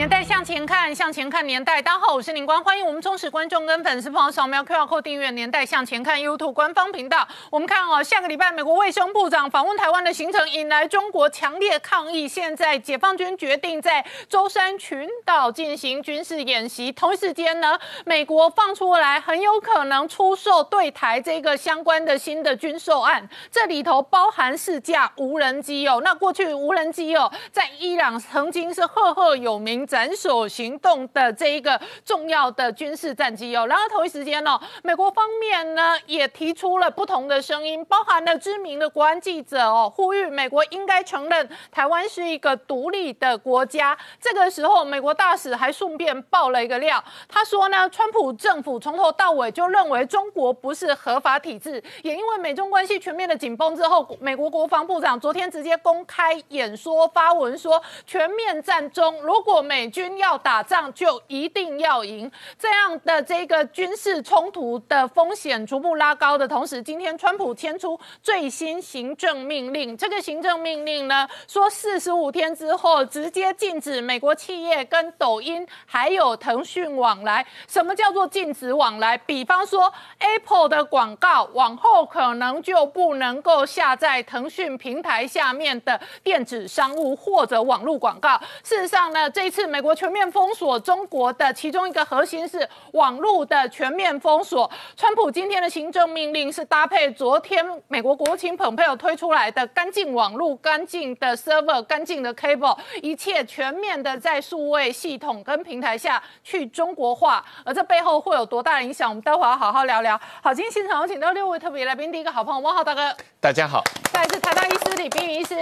年代向前看，向前看年代。大家好，我是林光，欢迎我们忠实观众跟粉丝朋友扫描 QR Code 订阅《年代向前看》YouTube 官方频道。我们看哦，下个礼拜美国卫生部长访问台湾的行程引来中国强烈抗议。现在解放军决定在舟山群岛进行军事演习，同一时间呢，美国放出来很有可能出售对台这个相关的新的军售案，这里头包含四架无人机哦。那过去无人机哦，在伊朗曾经是赫赫有名。斩首行动的这一个重要的军事战机哦，然后同一时间呢，美国方面呢也提出了不同的声音，包含了知名的国安记者哦，呼吁美国应该承认台湾是一个独立的国家。这个时候，美国大使还顺便爆了一个料，他说呢，川普政府从头到尾就认为中国不是合法体制，也因为美中关系全面的紧绷之后，美国国防部长昨天直接公开演说发文说，全面战中如果美美军要打仗就一定要赢，这样的这个军事冲突的风险逐步拉高的同时，今天川普签出最新行政命令。这个行政命令呢，说四十五天之后直接禁止美国企业跟抖音还有腾讯往来。什么叫做禁止往来？比方说 Apple 的广告往后可能就不能够下在腾讯平台下面的电子商务或者网络广告。事实上呢，这次。美国全面封锁中国的其中一个核心是网络的全面封锁。川普今天的行政命令是搭配昨天美国国务卿蓬佩奥推出来的干净网络、干净的 server、干净的 cable，一切全面的在数位系统跟平台下去中国化。而这背后会有多大的影响？我们待会要好好聊聊。好，今天现场有请到六位特别来宾，第一个好朋友汪浩大哥，大家好；再是台大医师李冰云医师。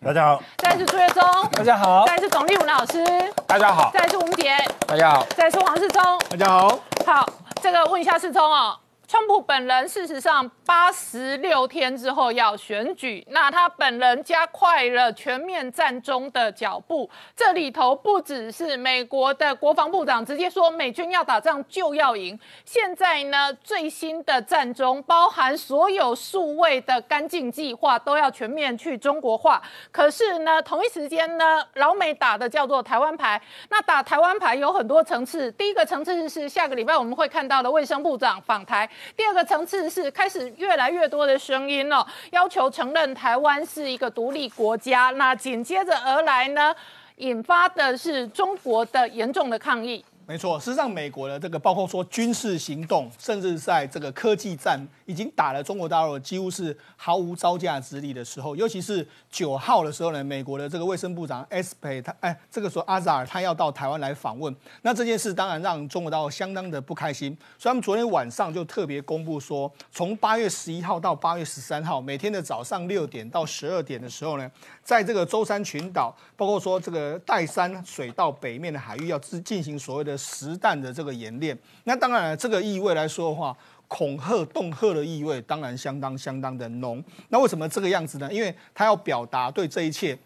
大家好，再是朱月忠，大家好；再是董立武老师，大家好；再是吴杰，大家好；再是黄世聪，大家好。好，这个问一下世聪哦。川普本人事实上八十六天之后要选举，那他本人加快了全面战中的脚步。这里头不只是美国的国防部长直接说美军要打仗就要赢，现在呢最新的战中包含所有数位的干净计划都要全面去中国化。可是呢同一时间呢老美打的叫做台湾牌，那打台湾牌有很多层次。第一个层次是下个礼拜我们会看到的卫生部长访台。第二个层次是开始越来越多的声音了，要求承认台湾是一个独立国家。那紧接着而来呢，引发的是中国的严重的抗议。没错，事实上，美国的这个包括说军事行动，甚至在这个科技战，已经打了中国大陆几乎是毫无招架之力的时候。尤其是九号的时候呢，美国的这个卫生部长 S 佩他哎，这个时候阿扎尔他要到台湾来访问，那这件事当然让中国大陆相当的不开心。所以他们昨天晚上就特别公布说，从八月十一号到八月十三号，每天的早上六点到十二点的时候呢，在这个舟山群岛，包括说这个岱山水道北面的海域，要进进行所谓的。实弹的这个演练，那当然这个意味来说的话，恐吓、恫吓的意味当然相当相当的浓。那为什么这个样子呢？因为他要表达对这一切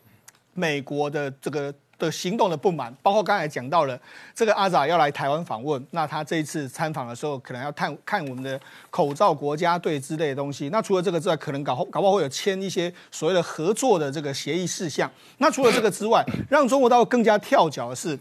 美国的这个的行动的不满，包括刚才讲到了这个阿扎要来台湾访问，那他这一次参访的时候，可能要看看我们的口罩国家队之类的东西。那除了这个之外，可能搞搞不好会有签一些所谓的合作的这个协议事项。那除了这个之外，让中国大陆更加跳脚的是。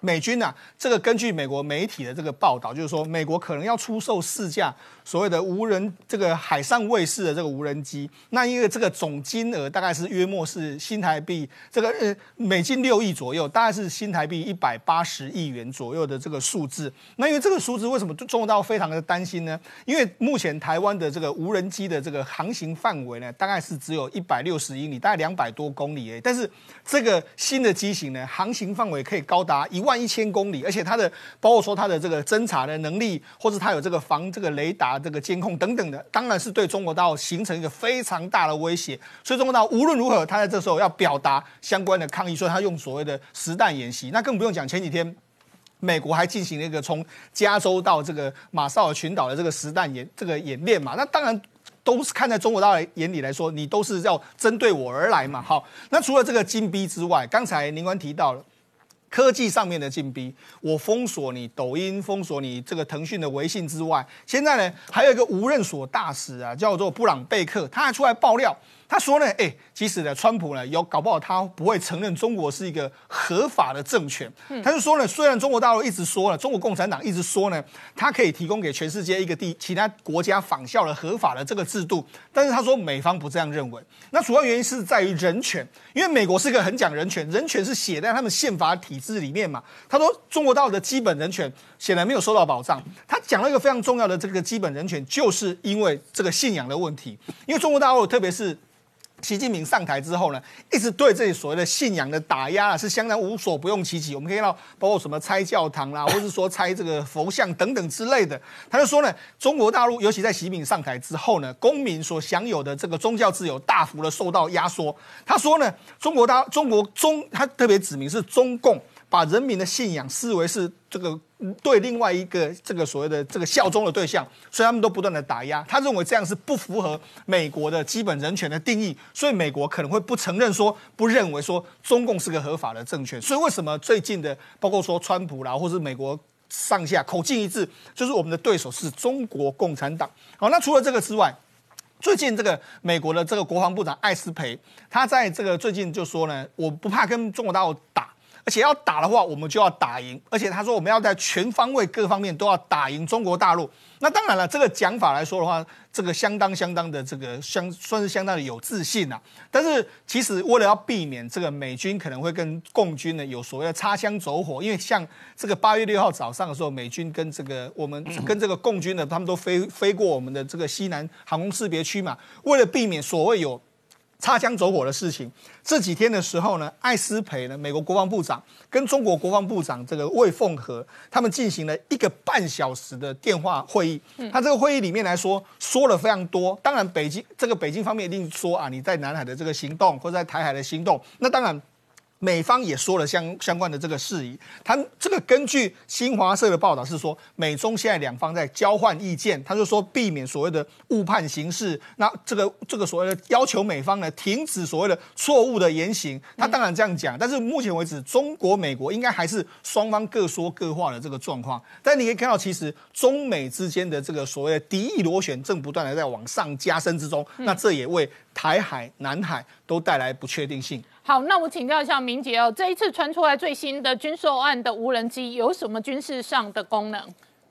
美军呐，这个根据美国媒体的这个报道，就是说美国可能要出售四架所谓的无人这个海上卫士的这个无人机，那因为这个总金额大概是约莫是新台币这个呃美金六亿左右，大概是新台币一百八十亿元左右的这个数字。那因为这个数字为什么中国大陆非常的担心呢？因为目前台湾的这个无人机的这个航行范围呢，大概是只有一百六十英里，大概两百多公里诶。但是这个新的机型呢，航行范围可以高达一万。万一千公里，而且它的包括说它的这个侦查的能力，或者它有这个防这个雷达这个监控等等的，当然是对中国大陆形成一个非常大的威胁。所以中国大陆无论如何，他在这时候要表达相关的抗议，所以他用所谓的实弹演习。那更不用讲，前几天美国还进行了一个从加州到这个马绍尔群岛的这个实弹演这个演练嘛。那当然。都是看在中国大陆眼里来说，你都是要针对我而来嘛。好，那除了这个金逼之外，刚才宁官提到了。科技上面的禁逼，我封锁你抖音，封锁你这个腾讯的微信之外，现在呢还有一个无任所大使啊，叫做布朗贝克，他还出来爆料。他说呢，哎，其实呢，川普呢有搞不好他不会承认中国是一个合法的政权。他就说呢，虽然中国大陆一直说了，中国共产党一直说呢，他可以提供给全世界一个地其他国家仿效的合法的这个制度，但是他说美方不这样认为。那主要原因是在于人权，因为美国是一个很讲人权，人权是写在他们宪法体制里面嘛。他说中国大陆的基本人权显然没有受到保障。他讲了一个非常重要的这个基本人权，就是因为这个信仰的问题，因为中国大陆特别是。习近平上台之后呢，一直对这些所谓的信仰的打压啊，是相当无所不用其极。我们可以看到，包括什么拆教堂啦，或者是说拆这个佛像等等之类的。他就说呢，中国大陆尤其在习近平上台之后呢，公民所享有的这个宗教自由大幅的受到压缩。他说呢，中国大中国中，他特别指明是中共。把人民的信仰视为是这个对另外一个这个所谓的这个效忠的对象，所以他们都不断的打压。他认为这样是不符合美国的基本人权的定义，所以美国可能会不承认说，不认为说中共是个合法的政权。所以为什么最近的包括说川普啦，或是美国上下口径一致，就是我们的对手是中国共产党。好，那除了这个之外，最近这个美国的这个国防部长艾斯培，他在这个最近就说呢，我不怕跟中国大陆打。而且要打的话，我们就要打赢。而且他说，我们要在全方位、各方面都要打赢中国大陆。那当然了，这个讲法来说的话，这个相当相当的这个相算是相当的有自信啊。但是其实为了要避免这个美军可能会跟共军呢有所谓的擦枪走火，因为像这个八月六号早上的时候，美军跟这个我们 跟这个共军呢，他们都飞飞过我们的这个西南航空识别区嘛。为了避免所谓有擦枪走火的事情，这几天的时候呢，艾斯培呢，美国国防部长跟中国国防部长这个魏凤和，他们进行了一个半小时的电话会议。他这个会议里面来说，说了非常多。当然，北京这个北京方面一定说啊，你在南海的这个行动，或者在台海的行动，那当然。美方也说了相相关的这个事宜，他这个根据新华社的报道是说，美中现在两方在交换意见，他就说避免所谓的误判形势，那这个这个所谓的要求美方呢停止所谓的错误的言行，他当然这样讲，但是目前为止，中国美国应该还是双方各说各话的这个状况，但你可以看到，其实中美之间的这个所谓的敌意螺旋正不断的在往上加深之中，那这也为台海、南海都带来不确定性。好，那我请教一下明杰哦，这一次传出来最新的军售案的无人机有什么军事上的功能？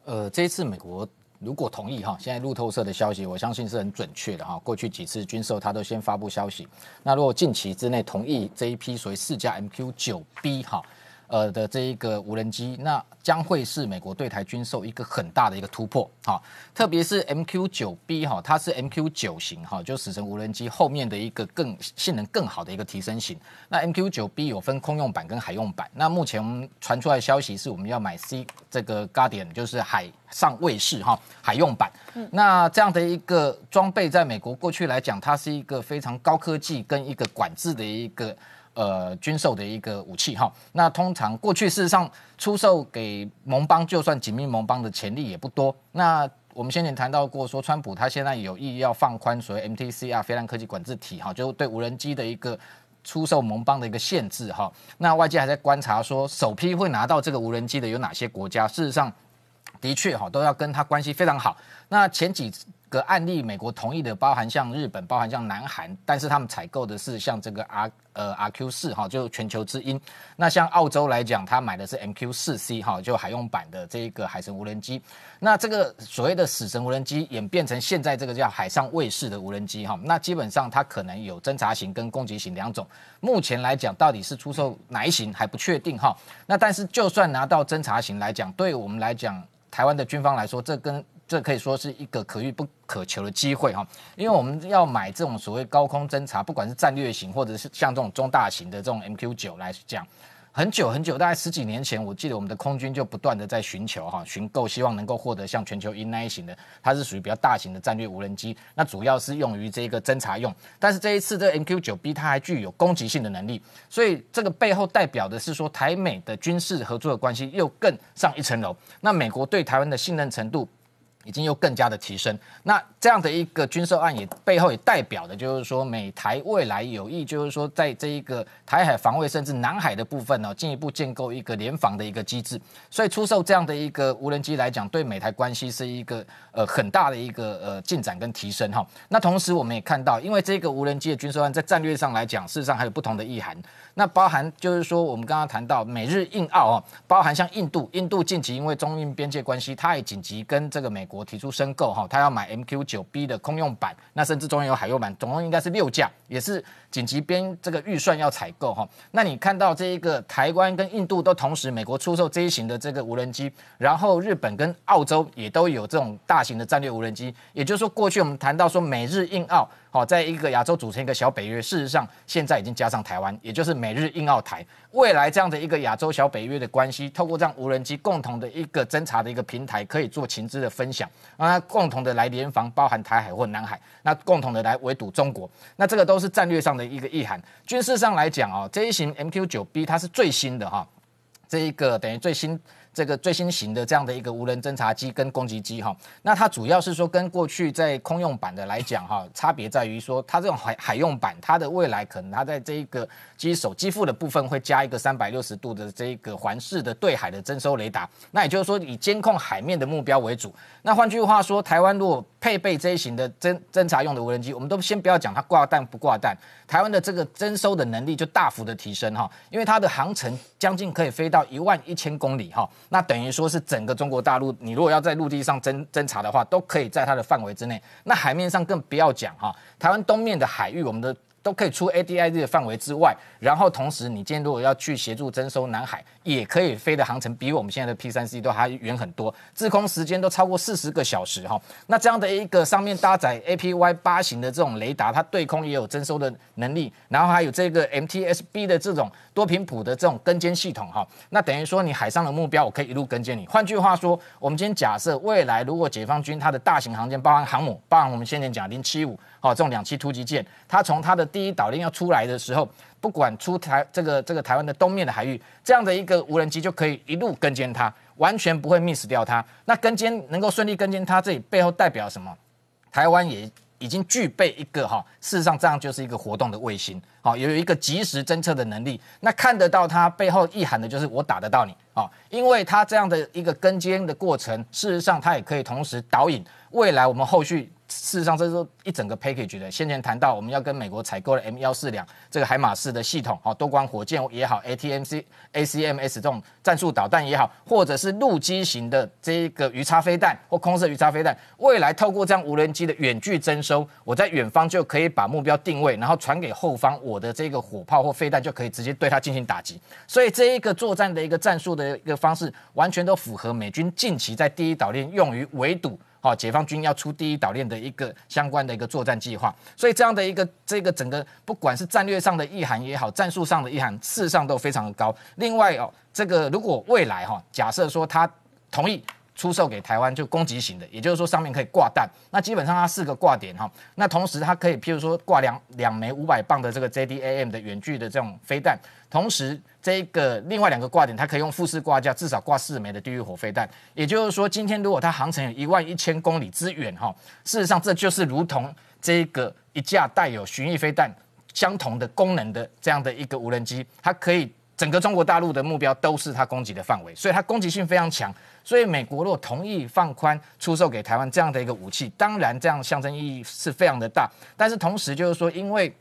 呃，这一次美国如果同意哈，现在路透社的消息，我相信是很准确的哈。过去几次军售，他都先发布消息。那如果近期之内同意这一批所谓四架 MQ 九 B 哈。呃的这一个无人机，那将会是美国对台军售一个很大的一个突破，哈，特别是 MQ 九 B 哈，它是 MQ 九型哈，就死神无人机后面的一个更性能更好的一个提升型。那 MQ 九 B 有分空用版跟海用版，那目前传出来消息是我们要买 C 这个 Guardian，就是海上卫士哈，海用版。那这样的一个装备，在美国过去来讲，它是一个非常高科技跟一个管制的一个。呃，军售的一个武器哈，那通常过去事实上出售给盟邦，就算紧密盟邦的潜力也不多。那我们先前谈到过，说川普他现在有意要放宽所谓 MTC 啊，飞弹科技管制体哈，就对无人机的一个出售盟邦的一个限制哈。那外界还在观察说，首批会拿到这个无人机的有哪些国家？事实上，的确哈，都要跟他关系非常好。那前几。个案例，美国同意的包含像日本，包含像南韩，但是他们采购的是像这个 R 呃 RQ 四哈，就全球之鹰。那像澳洲来讲，他买的是 MQ 四 C 哈，就海用版的这一个海神无人机。那这个所谓的死神无人机演变成现在这个叫海上卫士的无人机哈，那基本上它可能有侦察型跟攻击型两种。目前来讲，到底是出售哪一型还不确定哈。那但是就算拿到侦察型来讲，对我们来讲，台湾的军方来说，这跟这可以说是一个可遇不可求的机会哈，因为我们要买这种所谓高空侦察，不管是战略型或者是像这种中大型的这种 MQ 九来讲，很久很久，大概十几年前，我记得我们的空军就不断的在寻求哈，寻购，希望能够获得像全球鹰那一型的，它是属于比较大型的战略无人机，那主要是用于这个侦察用。但是这一次这 MQ 九 B 它还具有攻击性的能力，所以这个背后代表的是说台美的军事合作的关系又更上一层楼。那美国对台湾的信任程度。已经又更加的提升。那这样的一个军售案也背后也代表的就是说，美台未来有意就是说，在这一个台海防卫甚至南海的部分呢，进一步建构一个联防的一个机制。所以出售这样的一个无人机来讲，对美台关系是一个呃很大的一个呃进展跟提升哈。那同时我们也看到，因为这个无人机的军售案在战略上来讲，事实上还有不同的意涵。那包含就是说，我们刚刚谈到美日印澳哦，包含像印度，印度近期因为中印边界关系，它也紧急跟这个美国提出申购哈，它要买 MQ 九 B 的空用版，那甚至中间有海用版，总共应该是六架，也是紧急边这个预算要采购哈。那你看到这一个台湾跟印度都同时美国出售这一型的这个无人机，然后日本跟澳洲也都有这种大型的战略无人机，也就是说过去我们谈到说美日印澳。好，在一个亚洲组成一个小北约，事实上现在已经加上台湾，也就是美日印澳台，未来这样的一个亚洲小北约的关系，透过这样无人机共同的一个侦查的一个平台，可以做情资的分享，让它共同的来联防，包含台海或南海，那共同的来围堵中国，那这个都是战略上的一个意涵。军事上来讲啊，这一型 MQ 九 B 它是最新的哈，这一个等于最新。这个最新型的这样的一个无人侦察机跟攻击机哈，那它主要是说跟过去在空用版的来讲哈，差别在于说它这种海海用版，它的未来可能它在这一个机手机腹的部分会加一个三百六十度的这一个环视的对海的征收雷达，那也就是说以监控海面的目标为主。那换句话说，台湾如果配备这一型的侦侦察用的无人机，我们都先不要讲它挂弹不挂弹，台湾的这个征收的能力就大幅的提升哈，因为它的航程将近可以飞到一万一千公里哈。那等于说是整个中国大陆，你如果要在陆地上侦侦查的话，都可以在它的范围之内。那海面上更不要讲哈，台湾东面的海域，我们的。都可以出 ADIZ 的范围之外，然后同时你今天如果要去协助征收南海，也可以飞的航程比我们现在的 P 三 C 都还远很多，滞空时间都超过四十个小时哈。那这样的一个上面搭载 APY 八型的这种雷达，它对空也有征收的能力，然后还有这个 MTSB 的这种多频谱的这种跟监系统哈。那等于说你海上的目标，我可以一路跟监你。换句话说，我们今天假设未来如果解放军它的大型航舰，包含航母，包含我们先前讲零七五。好，这种两栖突击舰，它从它的第一岛链要出来的时候，不管出台这个这个台湾的东面的海域，这样的一个无人机就可以一路跟监它，完全不会 miss 掉它。那跟监能够顺利跟监它，这里背后代表什么？台湾也已经具备一个哈，事实上这样就是一个活动的卫星，好，有一个及时侦测的能力。那看得到它背后意涵的就是我打得到你啊，因为它这样的一个跟监的过程，事实上它也可以同时导引未来我们后续。事实上，这是一整个 package 的。先前谈到我们要跟美国采购的 M 幺四两这个海马式的系统，好，多管火箭也好，ATMC、ACMS 这种战术导弹也好，或者是陆基型的这一个鱼叉飞弹或空射鱼叉飞弹，未来透过这样无人机的远距征收，我在远方就可以把目标定位，然后传给后方，我的这个火炮或飞弹就可以直接对它进行打击。所以这一个作战的一个战术的一个方式，完全都符合美军近期在第一岛链用于围堵。好，解放军要出第一岛链的一个相关的一个作战计划，所以这样的一个这个整个不管是战略上的意涵也好，战术上的意涵，事实上都非常的高。另外哦，这个如果未来哈，假设说他同意。出售给台湾就攻击型的，也就是说上面可以挂弹，那基本上它四个挂点哈，那同时它可以譬如说挂两两枚五百磅的这个 JDAM 的远距的这种飞弹，同时这个另外两个挂点它可以用复式挂架，至少挂四枚的地狱火飞弹，也就是说今天如果它航程有一万一千公里之远哈，事实上这就是如同这个一架带有巡弋飞弹相同的功能的这样的一个无人机，它可以整个中国大陆的目标都是它攻击的范围，所以它攻击性非常强。所以，美国若同意放宽出售给台湾这样的一个武器，当然这样象征意义是非常的大。但是同时就是说，因为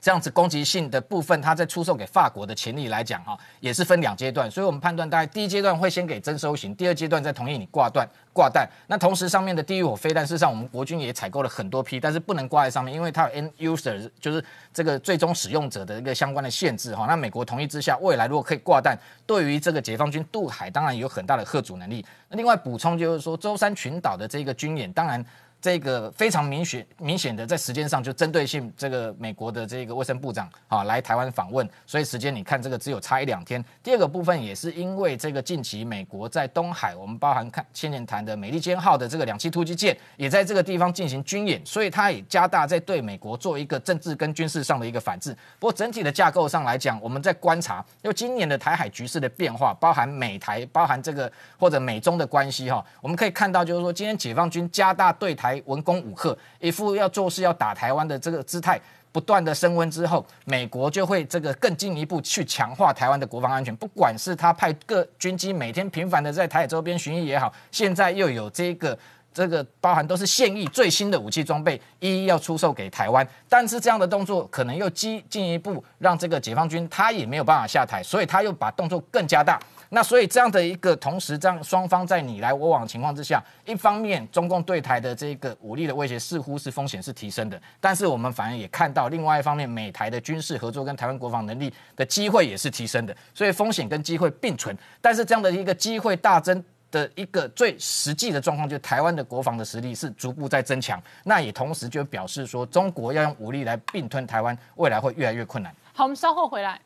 这样子攻击性的部分，它在出售给法国的潜力来讲，哈，也是分两阶段。所以我们判断，大概第一阶段会先给征收型，第二阶段再同意你挂断。挂弹，那同时上面的地狱火飞弹，事实上我们国军也采购了很多批，但是不能挂在上面，因为它有 end user，就是这个最终使用者的一个相关的限制哈。那美国同意之下，未来如果可以挂弹，对于这个解放军渡海，当然有很大的贺阻能力。那另外补充就是说，舟山群岛的这个军演，当然这个非常明显明显的在时间上就针对性，这个美国的这个卫生部长啊来台湾访问，所以时间你看这个只有差一两天。第二个部分也是因为这个近期美国在东海，我们包含看千年潭的美利坚号的这个两栖突击舰也在这个地方进行军演，所以它也加大在对美国做一个政治跟军事上的一个反制。不过整体的架构上来讲，我们在观察，因为今年的台海局势的变化，包含美台，包含这个或者美中的关系哈，我们可以看到就是说，今天解放军加大对台。文攻武赫，一副要做事要打台湾的这个姿态不断的升温之后，美国就会这个更进一步去强化台湾的国防安全。不管是他派各军机每天频繁的在台海周边巡弋也好，现在又有这个这个包含都是现役最新的武器装备一一要出售给台湾。但是这样的动作可能又进进一步让这个解放军他也没有办法下台，所以他又把动作更加大。那所以这样的一个同时，这样双方在你来我往的情况之下，一方面中共对台的这个武力的威胁似乎是风险是提升的，但是我们反而也看到另外一方面，美台的军事合作跟台湾国防能力的机会也是提升的，所以风险跟机会并存。但是这样的一个机会大增的一个最实际的状况，就是台湾的国防的实力是逐步在增强，那也同时就表示说，中国要用武力来并吞台湾，未来会越来越困难。好，我们稍后回来。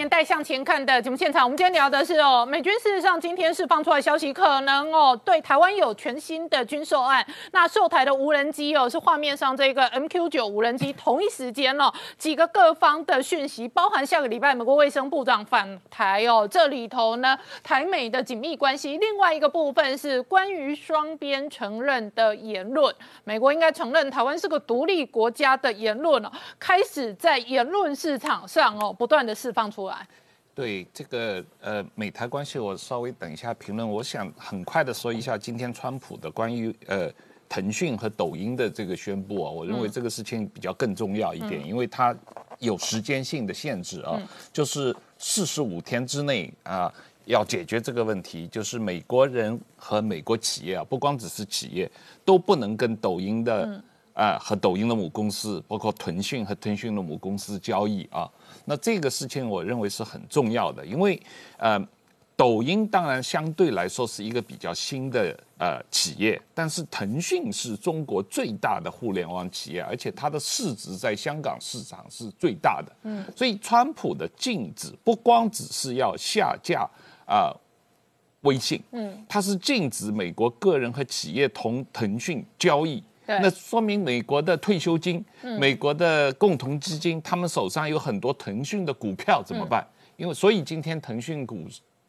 年代向前看的节目现场，我们今天聊的是哦，美军事实上今天释放出来消息，可能哦对台湾有全新的军售案。那售台的无人机哦，是画面上这个 MQ 九无人机。同一时间哦，几个各方的讯息，包含下个礼拜美国卫生部长返台哦，这里头呢台美的紧密关系。另外一个部分是关于双边承认的言论，美国应该承认台湾是个独立国家的言论哦，开始在言论市场上哦不断的释放出来。对这个呃美台关系，我稍微等一下评论。我想很快的说一下今天川普的关于呃腾讯和抖音的这个宣布啊，我认为这个事情比较更重要一点，因为它有时间性的限制啊，就是四十五天之内啊要解决这个问题，就是美国人和美国企业啊，不光只是企业，都不能跟抖音的啊和抖音的母公司，包括腾讯和腾讯的母公司交易啊。那这个事情我认为是很重要的，因为呃，抖音当然相对来说是一个比较新的呃企业，但是腾讯是中国最大的互联网企业，而且它的市值在香港市场是最大的。嗯，所以川普的禁止不光只是要下架啊微信，嗯，它是禁止美国个人和企业同腾讯交易。那说明美国的退休金、美国的共同基金，他们手上有很多腾讯的股票，怎么办？因为所以今天腾讯股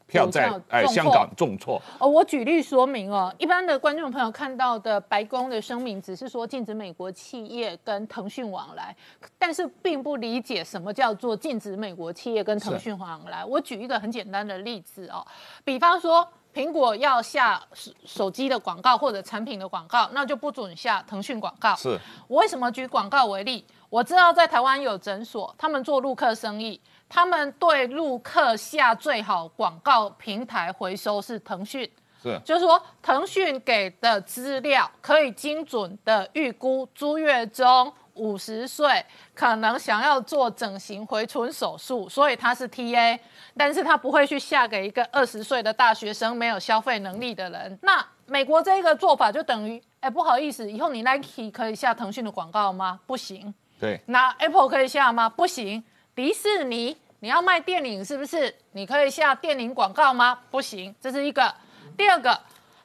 票在哎香港重挫。哦，我举例说明哦，一般的观众朋友看到的白宫的声明只是说禁止美国企业跟腾讯往来，但是并不理解什么叫做禁止美国企业跟腾讯往来。我举一个很简单的例子哦，比方说。苹果要下手手机的广告或者产品的广告，那就不准下腾讯广告。是我为什么举广告为例？我知道在台湾有诊所，他们做入客生意，他们对入客下最好广告平台回收是腾讯。是，就是说腾讯给的资料可以精准的预估朱月中。五十岁可能想要做整形回春手术，所以他是 T A，但是他不会去下给一个二十岁的大学生没有消费能力的人。那美国这个做法就等于，哎，不好意思，以后你 Nike 可以下腾讯的广告吗？不行。对。那 Apple 可以下吗？不行。迪士尼，你要卖电影是不是？你可以下电影广告吗？不行。这是一个。第二个。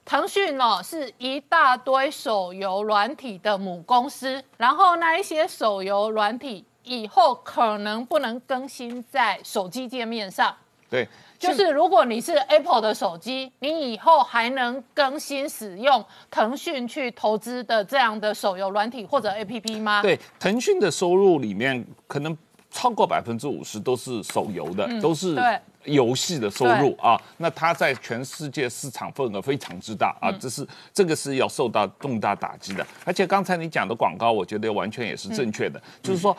腾讯哦是一大堆手游软体的母公司，然后那一些手游软体以后可能不能更新在手机界面上。对，就是如果你是 Apple 的手机，你以后还能更新使用腾讯去投资的这样的手游软体或者 APP 吗？对，腾讯的收入里面可能超过百分之五十都是手游的，都是对。游戏的收入啊，那它在全世界市场份额非常之大啊，这是这个是要受到重大打击的。而且刚才你讲的广告，我觉得完全也是正确的，就是说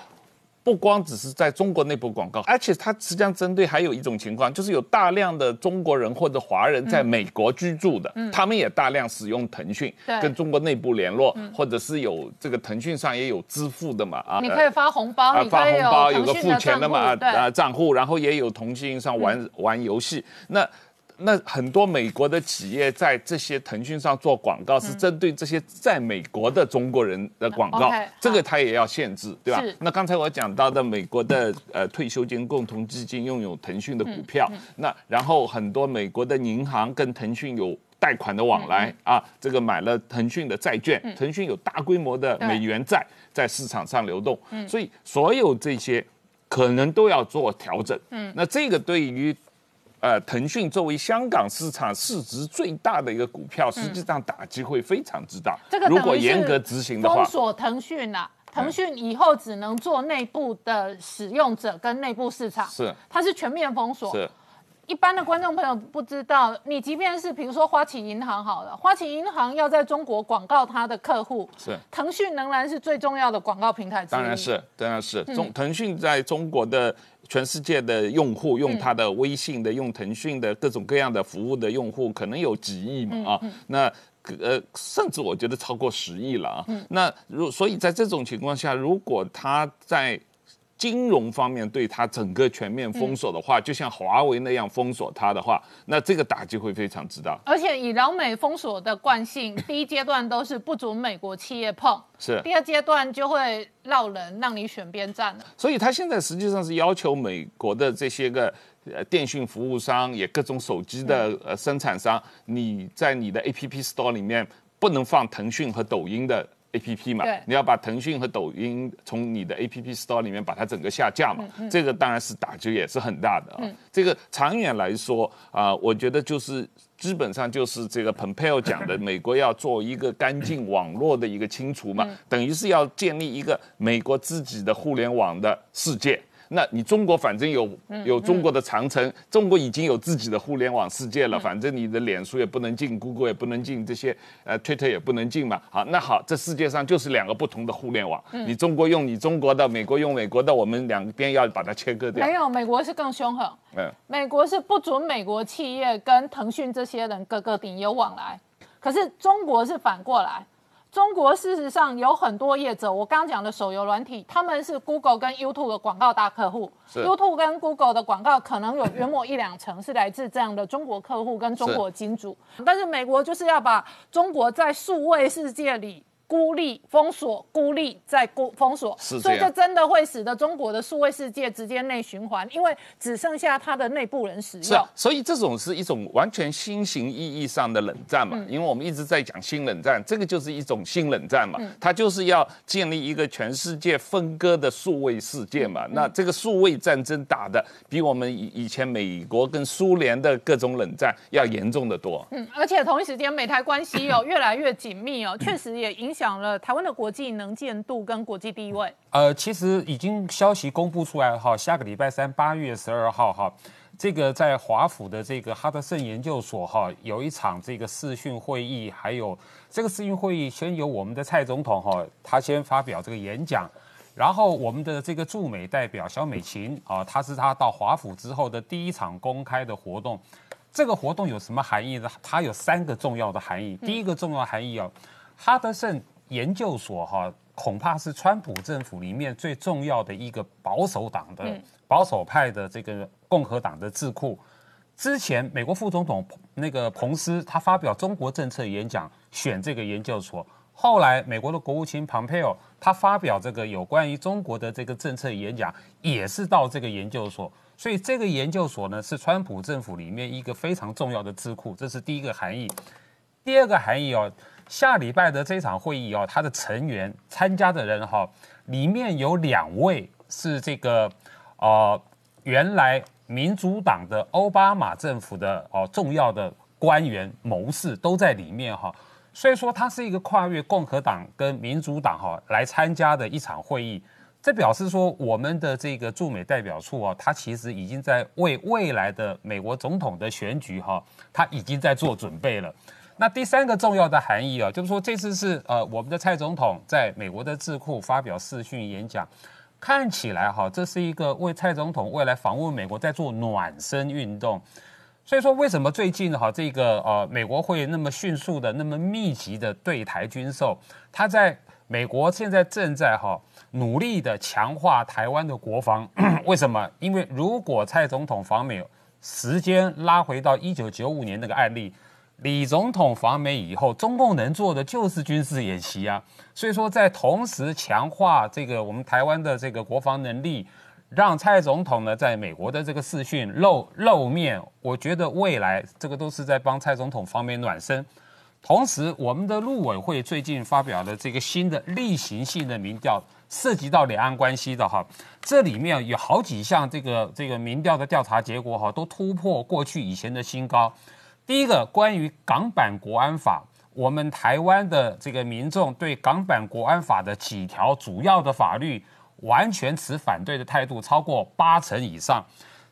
不光只是在中国内部广告，而且它实际上针对还有一种情况，就是有大量的中国人或者华人在美国居住的，他们也大量使用腾讯对。跟中国内部联络，或者是有这个腾讯上也有支付的嘛啊，你可以发红包，发红包有腾个付钱的嘛啊账户，然后也有腾讯上玩、玩游戏，那。那很多美国的企业在这些腾讯上做广告，是针对这些在美国的中国人的广告这个它也要限制，对吧？是？那刚才我讲到的美国的呃退休金共同基金拥有腾讯的股票，那然后很多美国的银行跟腾讯有。贷款的往来啊，这个买了腾讯的债券，腾讯有大规模的美元债在市场上流动，所以所有这些可能都要做调整。嗯，那这个对于呃腾讯作为香港市场市值最大的一个股票，实际上打击会非常之大。嗯这个如果严格执行的话封，锁腾讯呐。腾讯以后只能做内部的使用者跟内部市场，是它是全面封锁。是一般的观众朋友不知道，你即便是比如说花旗银行好了，花旗银行要在中国广告它的客户，是。腾讯仍然是最重要的广告平台之一。当然是，当然是。嗯中腾讯在中国的全世界的用户，用他的微信的、用腾讯的各种各样的服务的用户，可能有几亿嗯嘛啊。那呃，甚至我觉得超过十亿了啊。嗯那如所以在这种情况下，如果他在金融方面对它整个全面封锁的嗯话，就像华为那样封锁它的话，那这个打击会非常之大。而且以老美封锁的惯性，第一阶段都是不准美国企业碰，是，第二阶段就会绕人，让你选边站了。所以他现在实际上是要求美国的这些个呃电讯服务商，也各种手机的嗯呃生产商，你在你的 App Store 里面不能放腾讯和抖音的。A P P 嘛，你要把腾讯和抖音从你的 A P P Store 里面把它整个下架嘛，嗯这个当然是打击也是很大的啊。这个长远来说啊、我觉得就是基本上就是这个 Pompeo 讲的，美国要做一个干净网络的一个清除嘛，嗯等于是要建立一个美国自己的互联网的世界。那你中国反正有嗯有中国的长城，中国已经有自己的互联网世界了，反正你的脸书也不能进，Google 也不能进，这些呃 Twitter 也不能进嘛。好，那好，这世界上就是两个不同的互联网，你中国用你中国的，美国用美国的，我们两边要把它切割掉没。有，美国是更凶狠。嗯，美国是不准美国企业跟腾讯这些人各个顶有往来，可是中国是反过来。中国事实上有很多业者，我刚刚讲的手游软体，他们是 Google 跟 YouTube 的广告大客户。YouTube 跟 Google 的广告可能有约莫一两成是来自这样的中国客户跟中国金主，但是美国就是要把中国在数位世界里孤立、封锁、孤立再孤封锁，所以这真的会使得中国的数位世界直接内循环，因为只剩下它的内部人使用是啊。，所以这种是一种完全新型意义上的冷战嘛，因为我们一直在讲新冷战，这个就是一种新冷战嘛，它就是要建立一个全世界分割的数位世界嘛。那这个数位战争打的比我们以以前美国跟苏联的各种冷战要严重的多。嗯，而且同一时间，美台关系哦 越来越紧密哦，确实也影响了台湾的国际能见度跟国际地位。呃，其实已经消息公布出来哈，下个礼拜三，八月十二号哈，这个在华府的这个哈德森研究所哈，有一场这个视讯会议，还有这个视讯会议先由我们的蔡总统哈，他先发表这个演讲，然后我们的这个驻美代表小美琴啊，她是他到华府之后的第一场公开的活动。这个活动有什么含义呢？它有三个重要的含义。第一个重要含义哦，哈德森研究所哈、恐怕是川普政府里面最重要的一个保守党的、保守派的这个共和党的智库。之前美国副总统那个彭斯他发表中国政策演讲，选这个研究所。后来美国的国务卿蓬佩奥他发表这个有关于中国的这个政策演讲，也是到这个研究所。所以这个研究所呢，是川普政府里面一个非常重要的智库，这是第一个含义。第二个含义哦，下礼拜的这场会议哦，它的成员参加的人哈、里面有两位是这个呃原来民主党的奥巴马政府的哦重要的官员谋士都在里面哈、所以说它是一个跨越共和党跟民主党哈、来参加的一场会议。这表示说，我们的这个驻美代表处哦，它其实已经在为未来的美国总统的选举哈、它已经在做准备了。那第三个重要的含义啊，就是说这次是呃我们的蔡总统在美国的智库发表视讯演讲，看起来哈，这是一个为蔡总统未来访问美国在做暖身运动。所以说，为什么最近哈这个呃美国会那么迅速的、那么密集的对台军售？他在美国现在正在哈努力的强化台湾的国防。为什么？因为如果蔡总统访美，时间拉回到一九九五年那个案例，李总统访美以后，中共能做的就是军事演习啊。所以说，在同时强化这个我们台湾的这个国防能力。让蔡总统呢在美国的这个视讯露露面，我觉得未来这个都是在帮蔡总统方面暖身。同时，我们的陆委会最近发表的这个新的例行性的民调，涉及到两岸关系的哈，这里面有好几项这个这个民调的调查结果哈，都突破过去以前的新高。第一个，关于港版国安法，我们台湾的这个民众对港版国安法的几条主要的法律。完全持反对的态度超过八成以上。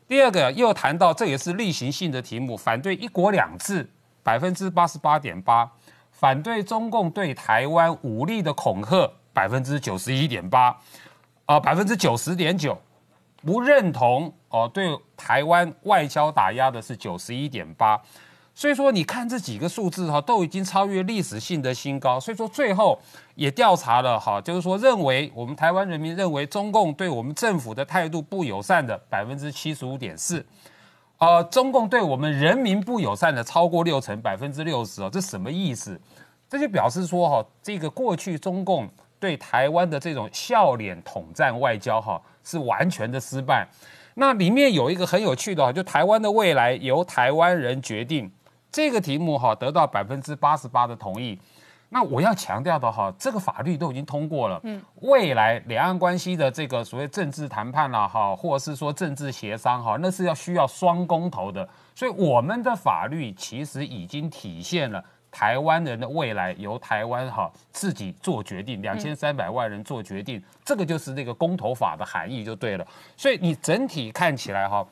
第二个又谈到，这也是例行性的题目，反对一国两制百分之八十八点八，反对中共对台湾武力的恐吓百分之九十一点八，啊百分之九十点九，不认同哦对台湾外交打压的是九十一点八。所以说，你看这几个数字哈，都已经超越历史性的新高。所以说，最后也调查了哈，就是说认为我们台湾人民认为中共对我们政府的态度不友善的百分之七十五点四，呃，中共对我们人民不友善的超过六成，百分之六十哦，这什么意思？这就表示说哈，这个过去中共对台湾的这种笑脸统战外交哈，是完全的失败。那里面有一个很有趣的，就台湾的未来由台湾人决定。这个题目哈得到百分之八十八的同意，那我要强调的哈，这个法律都已经通过了。嗯，未来两岸关系的这个所谓政治谈判啦哈，或者是说政治协商哈，那是要需要双公投的。所以我们的法律其实已经体现了台湾人的未来由台湾哈自己做决定，两千三百万人做决定，这个就是那个公投法的含义就对了。所以你整体看起来哈。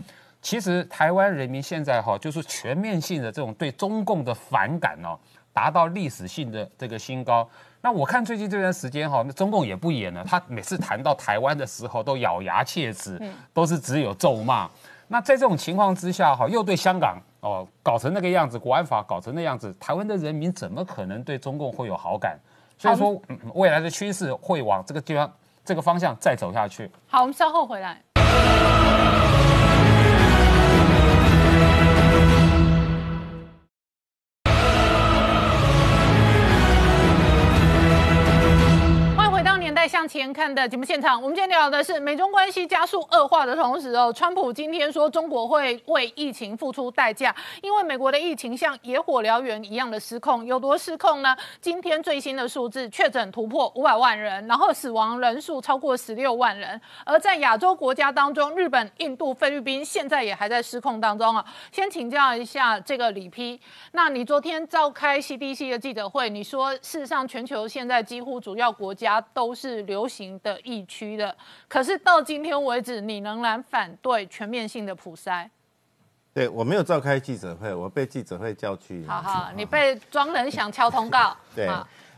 其实台湾人民现在哈，就是全面性的这种对中共的反感哦，达到历史性的这个新高。那我看最近这段时间哈，那中共也不演了，他每次谈到台湾的时候都咬牙切齿，都是只有咒骂。那在这种情况之下哈，又对香港哦搞成那个样子，国安法搞成那样子，台湾的人民怎么可能对中共会有好感？所以说，未来的趋势会往这个地方、这个方向再走下去。好，我们稍后回来。向前看的节目现场，我们今天聊的是美中关系加速恶化的同时哦，川普今天说中国会为疫情付出代价，因为美国的疫情像野火燎原一样的失控，有多失控呢？今天最新的数字确诊突破五百万人，然后死亡人数超过十六万人，而在亚洲国家当中，日本、印度、菲律宾现在也还在失控当中啊。先请教一下这个李批，那你昨天召开 CDC 的记者会，你说事实上全球现在几乎主要国家都是。流行的疫区的，可是到今天为止，你仍然反对全面性的普筛。对我没有召开记者会，我被记者会叫去。好好，你被装人想敲通告。对，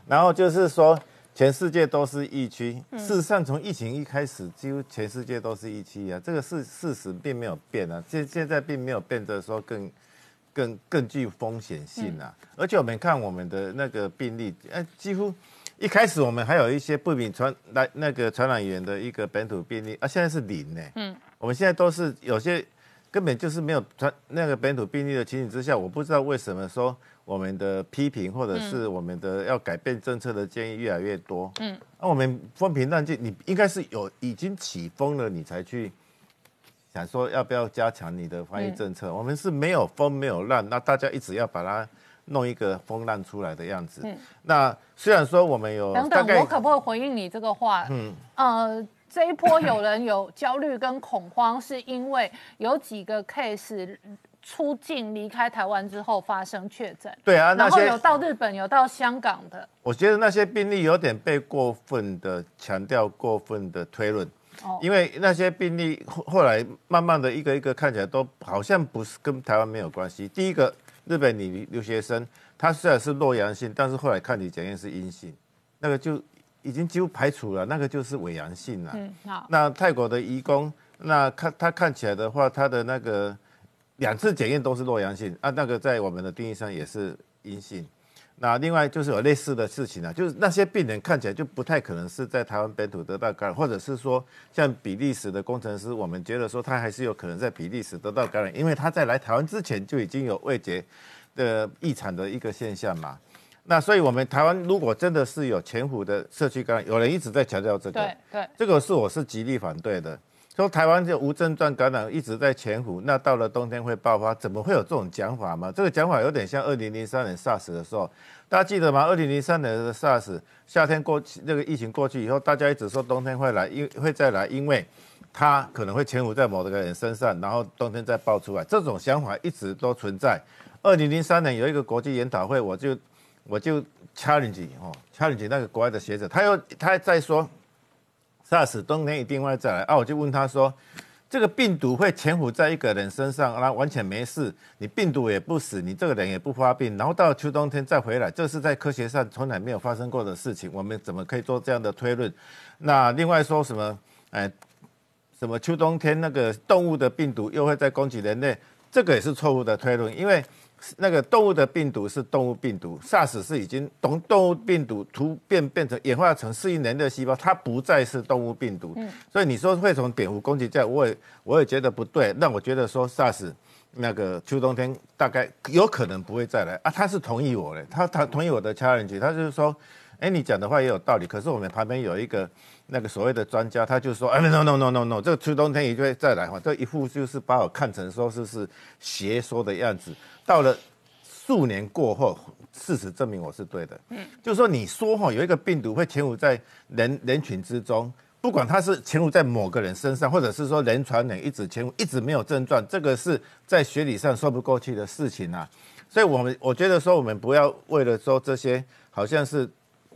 然后就是说，全世界都是疫区。事实上，从疫情一开始，几乎全世界都是疫区啊。这个事事实并没有变啊，现现在并没有变得说更更更具风险性啊。而且我们看我们的那个病例，哎，几乎。一开始我们还有一些不明传来那个传染源的一个本土病例啊，现在是零呢。嗯，我们现在都是有些根本就是没有传那个本土病例的情形之下，我不知道为什么说我们的批评或者是我们的要改变政策的建议越来越多。嗯，那我们风平浪静，你应该是有已经起风了，你才去想说要不要加强你的防疫政策。我们是没有风没有浪，那大家一直要把它。弄一个风浪出来的样子。嗯，那虽然说我们有等等，我可不可以回应你这个话？嗯，呃，这一波有人有焦虑跟恐慌，是因为有几个 case 出境离开台湾之后发生确诊。对啊，然后有到日本，有到香港的。我觉得那些病例有点被过分的强调，过分的推论。哦，因为那些病例后后来慢慢的一个一个看起来都好像不是跟台湾没有关系。第一个。日本女留学生，她虽然是弱阳性，但是后来看你检验是阴性，那个就已经几乎排除了，那个就是伪阳性了。嗯，好，那泰国的移工，那看他看起来的话，他的那个两次检验都是弱阳性啊，那个在我们的定义上也是阴性。那另外就是有类似的事情啊，就是那些病人看起来就不太可能是在台湾本土得到感染，或者是说像比利时的工程师，我们觉得说他还是有可能在比利时得到感染，因为他在来台湾之前就已经有未结的异常的一个现象嘛。那所以我们台湾如果真的是有潜伏的社区感染，有人一直在强调这个，对对，这个是我是极力反对的。说台湾就无症状感染一直在潜伏，那到了冬天会爆发，怎么会有这种讲法吗？这个讲法有点像二零零三年 SARS 的时候，大家记得吗？二零零三年的 SARS 夏天过去，那个疫情过去以后，大家一直说冬天会来，因会再来，因为它可能会潜伏在某个人身上，然后冬天再爆出来。这种想法一直都存在。二零零三年有一个国际研讨会，我就我就 challenge 哦，challenge 那个国外的学者，他又他在说。SARS 冬天一定会再来啊！我就问他说：“这个病毒会潜伏在一个人身上，然后完全没事，你病毒也不死，你这个人也不发病，然后到秋冬天再回来，这是在科学上从来没有发生过的事情。我们怎么可以做这样的推论？那另外说什么？哎，什么秋冬天那个动物的病毒又会在攻击人类？这个也是错误的推论，因为。”那个动物的病毒是动物病毒，SARS 是已经从动物病毒突变变成演化成适应人的细胞，它不再是动物病毒。嗯，所以你说会从蝙蝠攻击在，我也我也觉得不对。那我觉得说 SARS 那个秋冬天大概有可能不会再来啊。他是同意我的，他他同意我的 challenge，他就是说，哎，你讲的话也有道理。可是我们旁边有一个那个所谓的专家，他就说，哎，no no no no no，这个秋冬天一定会再来哈。这一副就是把我看成说是是邪说的样子。到了数年过后，事实证明我是对的。嗯，就是说你说哈，有一个病毒会潜伏在人人群之中，不管它是潜伏在某个人身上，或者是说人传人一直潜伏，一直没有症状，这个是在学理上说不过去的事情啊。所以，我们我觉得说，我们不要为了说这些好像是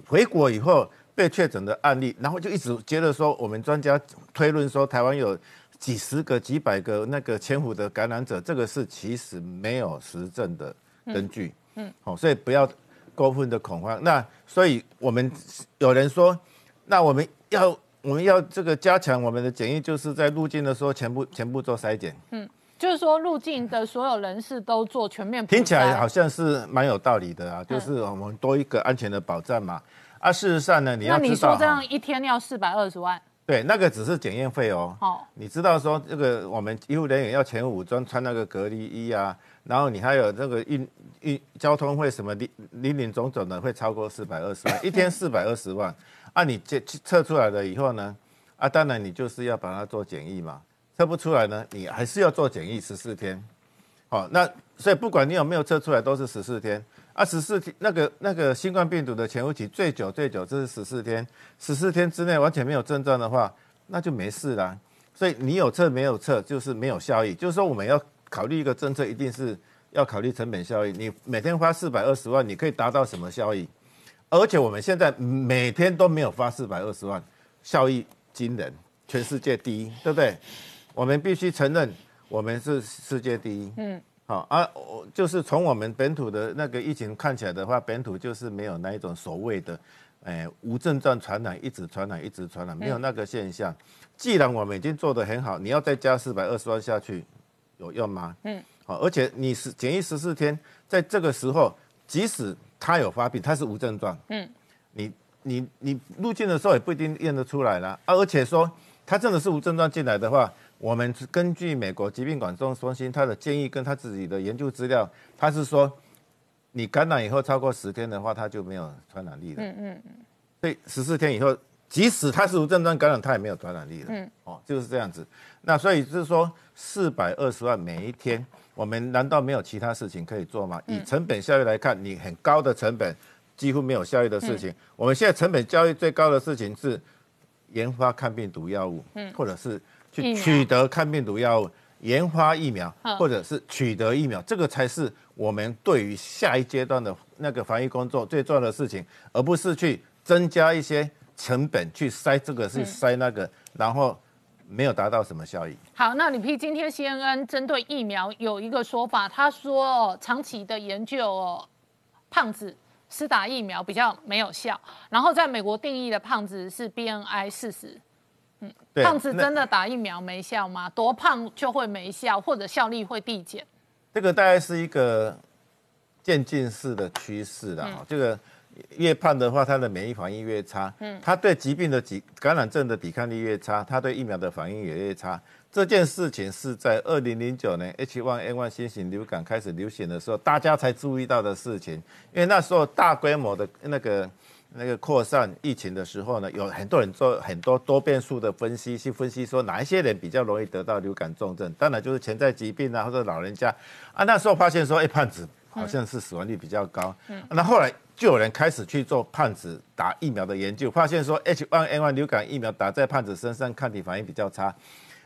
回国以后被确诊的案例，然后就一直接着说，我们专家推论说台湾有。几十个、几百个那个潜伏的感染者，这个是其实没有实证的根据。嗯，好，所以不要过分的恐慌。那所以我们有人说，那我们要我们要这个加强我们的检疫，就是在入境的时候全部全部做筛检。嗯，就是说入境的所有人士都做全面。听起来好像是蛮有道理的啊，就是我们多一个安全的保障嘛。啊，事实上呢，你要那你说这样一天要四百二十万？对，那个只是检验费哦。好，你知道说这个我们医护人员要全武装，穿那个隔离衣啊，然后你还有这个运运交通会什么零零零总总的会超过四百二十万，一天四百二十万。啊，你测测出来了以后呢，啊，当然你就是要把它做检疫嘛。测不出来呢，你还是要做检疫十四天。好，那所以不管你有没有测出来，都是十四天。啊，十四天那个那个新冠病毒的潜伏期最久最久，这是十四天。十四天之内完全没有症状的话，那就没事啦。所以你有测没有测，就是没有效益。就是说我们要考虑一个政策，一定是要考虑成本效益。你每天花四百二十万，你可以达到什么效益？而且我们现在每天都没有发四百二十万，效益惊人，全世界第一，对不对？我们必须承认，我们是世界第一。嗯。好啊，我就是从我们本土的那个疫情看起来的话，本土就是没有那一种所谓的，诶无症状传染，一直传染，一直传染，没有那个现象。既然我们已经做得很好，你要再加四百二十万下去，有用吗？嗯，好，而且你是检疫十四天，在这个时候，即使他有发病，他是无症状，嗯，你你你入境的时候也不一定验得出来啦啊，而且说他真的是无症状进来的话。我们是根据美国疾病管控中心他的建议跟他自己的研究资料，他是说，你感染以后超过十天的话，他就没有传染力了。嗯嗯嗯。所以十四天以后，即使他是无症状感染，他也没有传染力了。嗯。哦，就是这样子。那所以就是说，四百二十万每一天，我们难道没有其他事情可以做吗？以成本效益来看，你很高的成本，几乎没有效益的事情。我们现在成本效益最高的事情是研发抗病毒药物，嗯，或者是。去取得抗病毒药物、研发疫苗，或者是取得疫苗，这个才是我们对于下一阶段的那个防疫工作最重要的事情，而不是去增加一些成本去塞这个是塞那个，然后没有达到什么效益。好，那李批今天 CNN 针对疫苗有一个说法，他说长期的研究哦，胖子施打疫苗比较没有效，然后在美国定义的胖子是 BNI 四十。嗯，胖子真的打疫苗没效吗？多胖就会没效，或者效力会递减？这个大概是一个渐进式的趋势的哈。这个越胖的话，他的免疫反应越差，嗯，他对疾病的抵感染症的抵抗力越差，他对疫苗的反应也越差。这件事情是在二零零九年 H1N1 新型流感开始流行的时候，大家才注意到的事情。因为那时候大规模的那个那个扩散疫情的时候呢，有很多人做很多多变数的分析，去分析说哪一些人比较容易得到流感重症，当然就是潜在疾病啊，或者老人家啊。那时候发现说，哎，胖子好像是死亡率比较高。嗯，那后来就有人开始去做胖子打疫苗的研究，发现说 H1N1 流感疫苗打在胖子身上抗体反应比较差。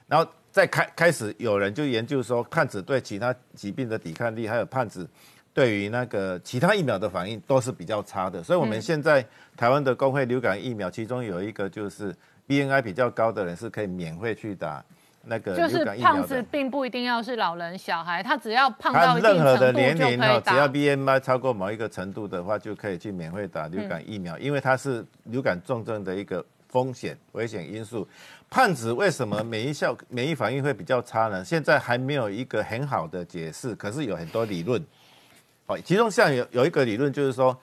然后再开开始有人就研究说，胖子对其他疾病的抵抗力，还有胖子对于那个其他疫苗的反应都是比较差的。所以我们现在台湾的工会流感疫苗，其中有一个就是 BNI 比较高的人是可以免费去打那个就是流感疫苗胖子。并不一定要是老人、小孩，他只要胖到任何的年龄哈，只要。BMI 超过某一个程度的话，就可以去免费打流感疫嗯苗，因为它是流感重症的一个风险危险因素。胖子为什么免疫效免疫反应会比较差呢？现在还没有一个很好的解释，可是有很多理论。哦，其中像有有一个理论就是说，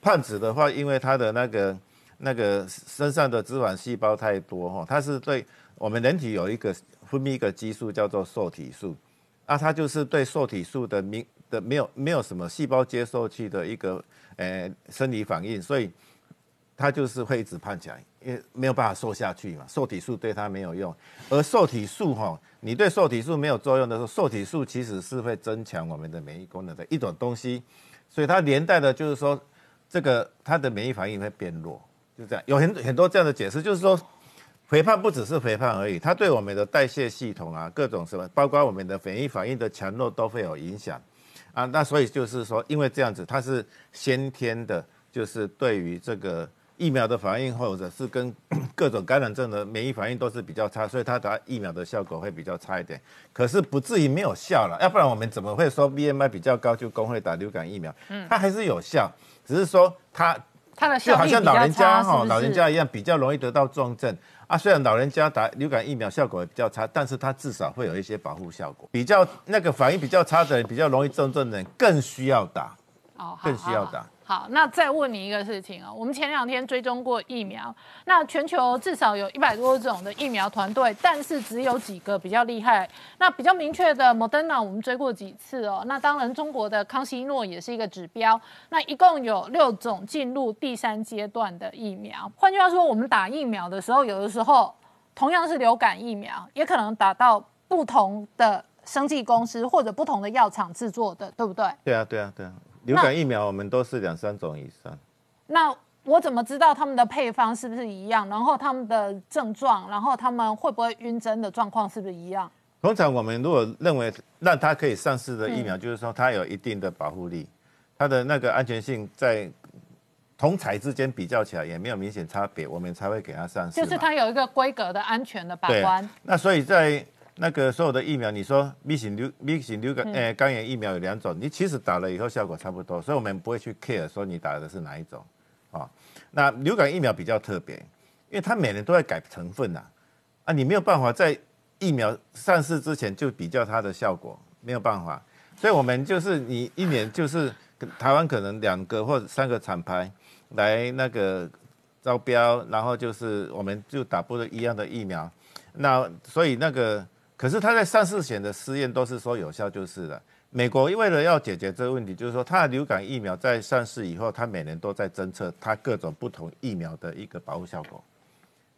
胖子的话，因为他的那个那个身上的脂肪细胞太多哈，它是对我们人体有一个分泌一个激素叫做受体素，啊，它就是对受体素的敏的没有没有什么细胞接受器的一个呃生理反应，所以它就是会一直胖起来，因为没有办法瘦下去嘛，瘦体素对它没有用，而瘦体素哈，你对瘦体素没有作用的时候，瘦体素其实是会增强我们的免疫功能的一种东西，所以它连带的就是说，这个它的免疫反应会变弱，就这样，有很很多这样的解释，就是说。肥胖不只是肥胖而已，它对我们的代谢系统啊，各种什么，包括我们的免疫反应的强弱都会有影响啊。那所以就是说，因为这样子，它是先天的，就是对于这个疫苗的反应，或者是跟 各种感染症的免疫反应都是比较差，所以它打疫苗的效果会比较差一点。可是不至于没有效了，要不然我们怎么会说 BMI 比较高就工会打流感疫苗？嗯它还是有效，只是说它它的就好像老人家差，是不是？老人家一样比较容易得到重症啊。虽然老人家打流感疫苗效果也比较差，但是它至少会有一些保护效果。比较那个反应比较差的人，比较容易重症的人更需要打。哦，更需要打。好，那再问你一个事情啊、我们前两天追踪过疫苗，那全球至少有一百多种的疫苗团队，但是只有几个比较厉害。那比较明确的，Moderna 我们追过几次哦。那当然，中国的康熙诺也是一个指标。那一共有六种进入第三阶段的疫苗。换句话说，我们打疫苗的时候，有的时候同样是流感疫苗，也可能打到不同的生技公司或者不同的药厂制作的，对不对？对啊，对啊，对啊。流感疫苗我们都是两三种以上。那我怎么知道他们的配方是不是一样？然后他们的症状，然后他们会不会晕针的状况是不是一样？通常我们如果认为让它可以上市的疫苗，就是说它有一定的保护力，它的那个安全性在同材之间比较起来也没有明显差别，我们才会给它上市。就是它有一个规格的安全的把对关。那所以在那个所有的疫苗，你说 B 型流 B 型流感嗯呃肝炎疫苗有两种，你其实打了以后效果差不多，所以我们不会去 care 说你打的是哪一种啊。那流感疫苗比较特别，因为它每年都在改成分呐、啊，你没有办法在疫苗上市之前就比较它的效果，没有办法。所以我们就是你一年就是台湾可能两个或者三个厂牌来那个招标，然后就是我们就打不一样的疫苗。那所以那个，可是它在上市前的试验都是说有效就是了。美国为了要解决这个问题，就是说它的流感疫苗在上市以后，它每年都在侦测它各种不同疫苗的一个保护效果。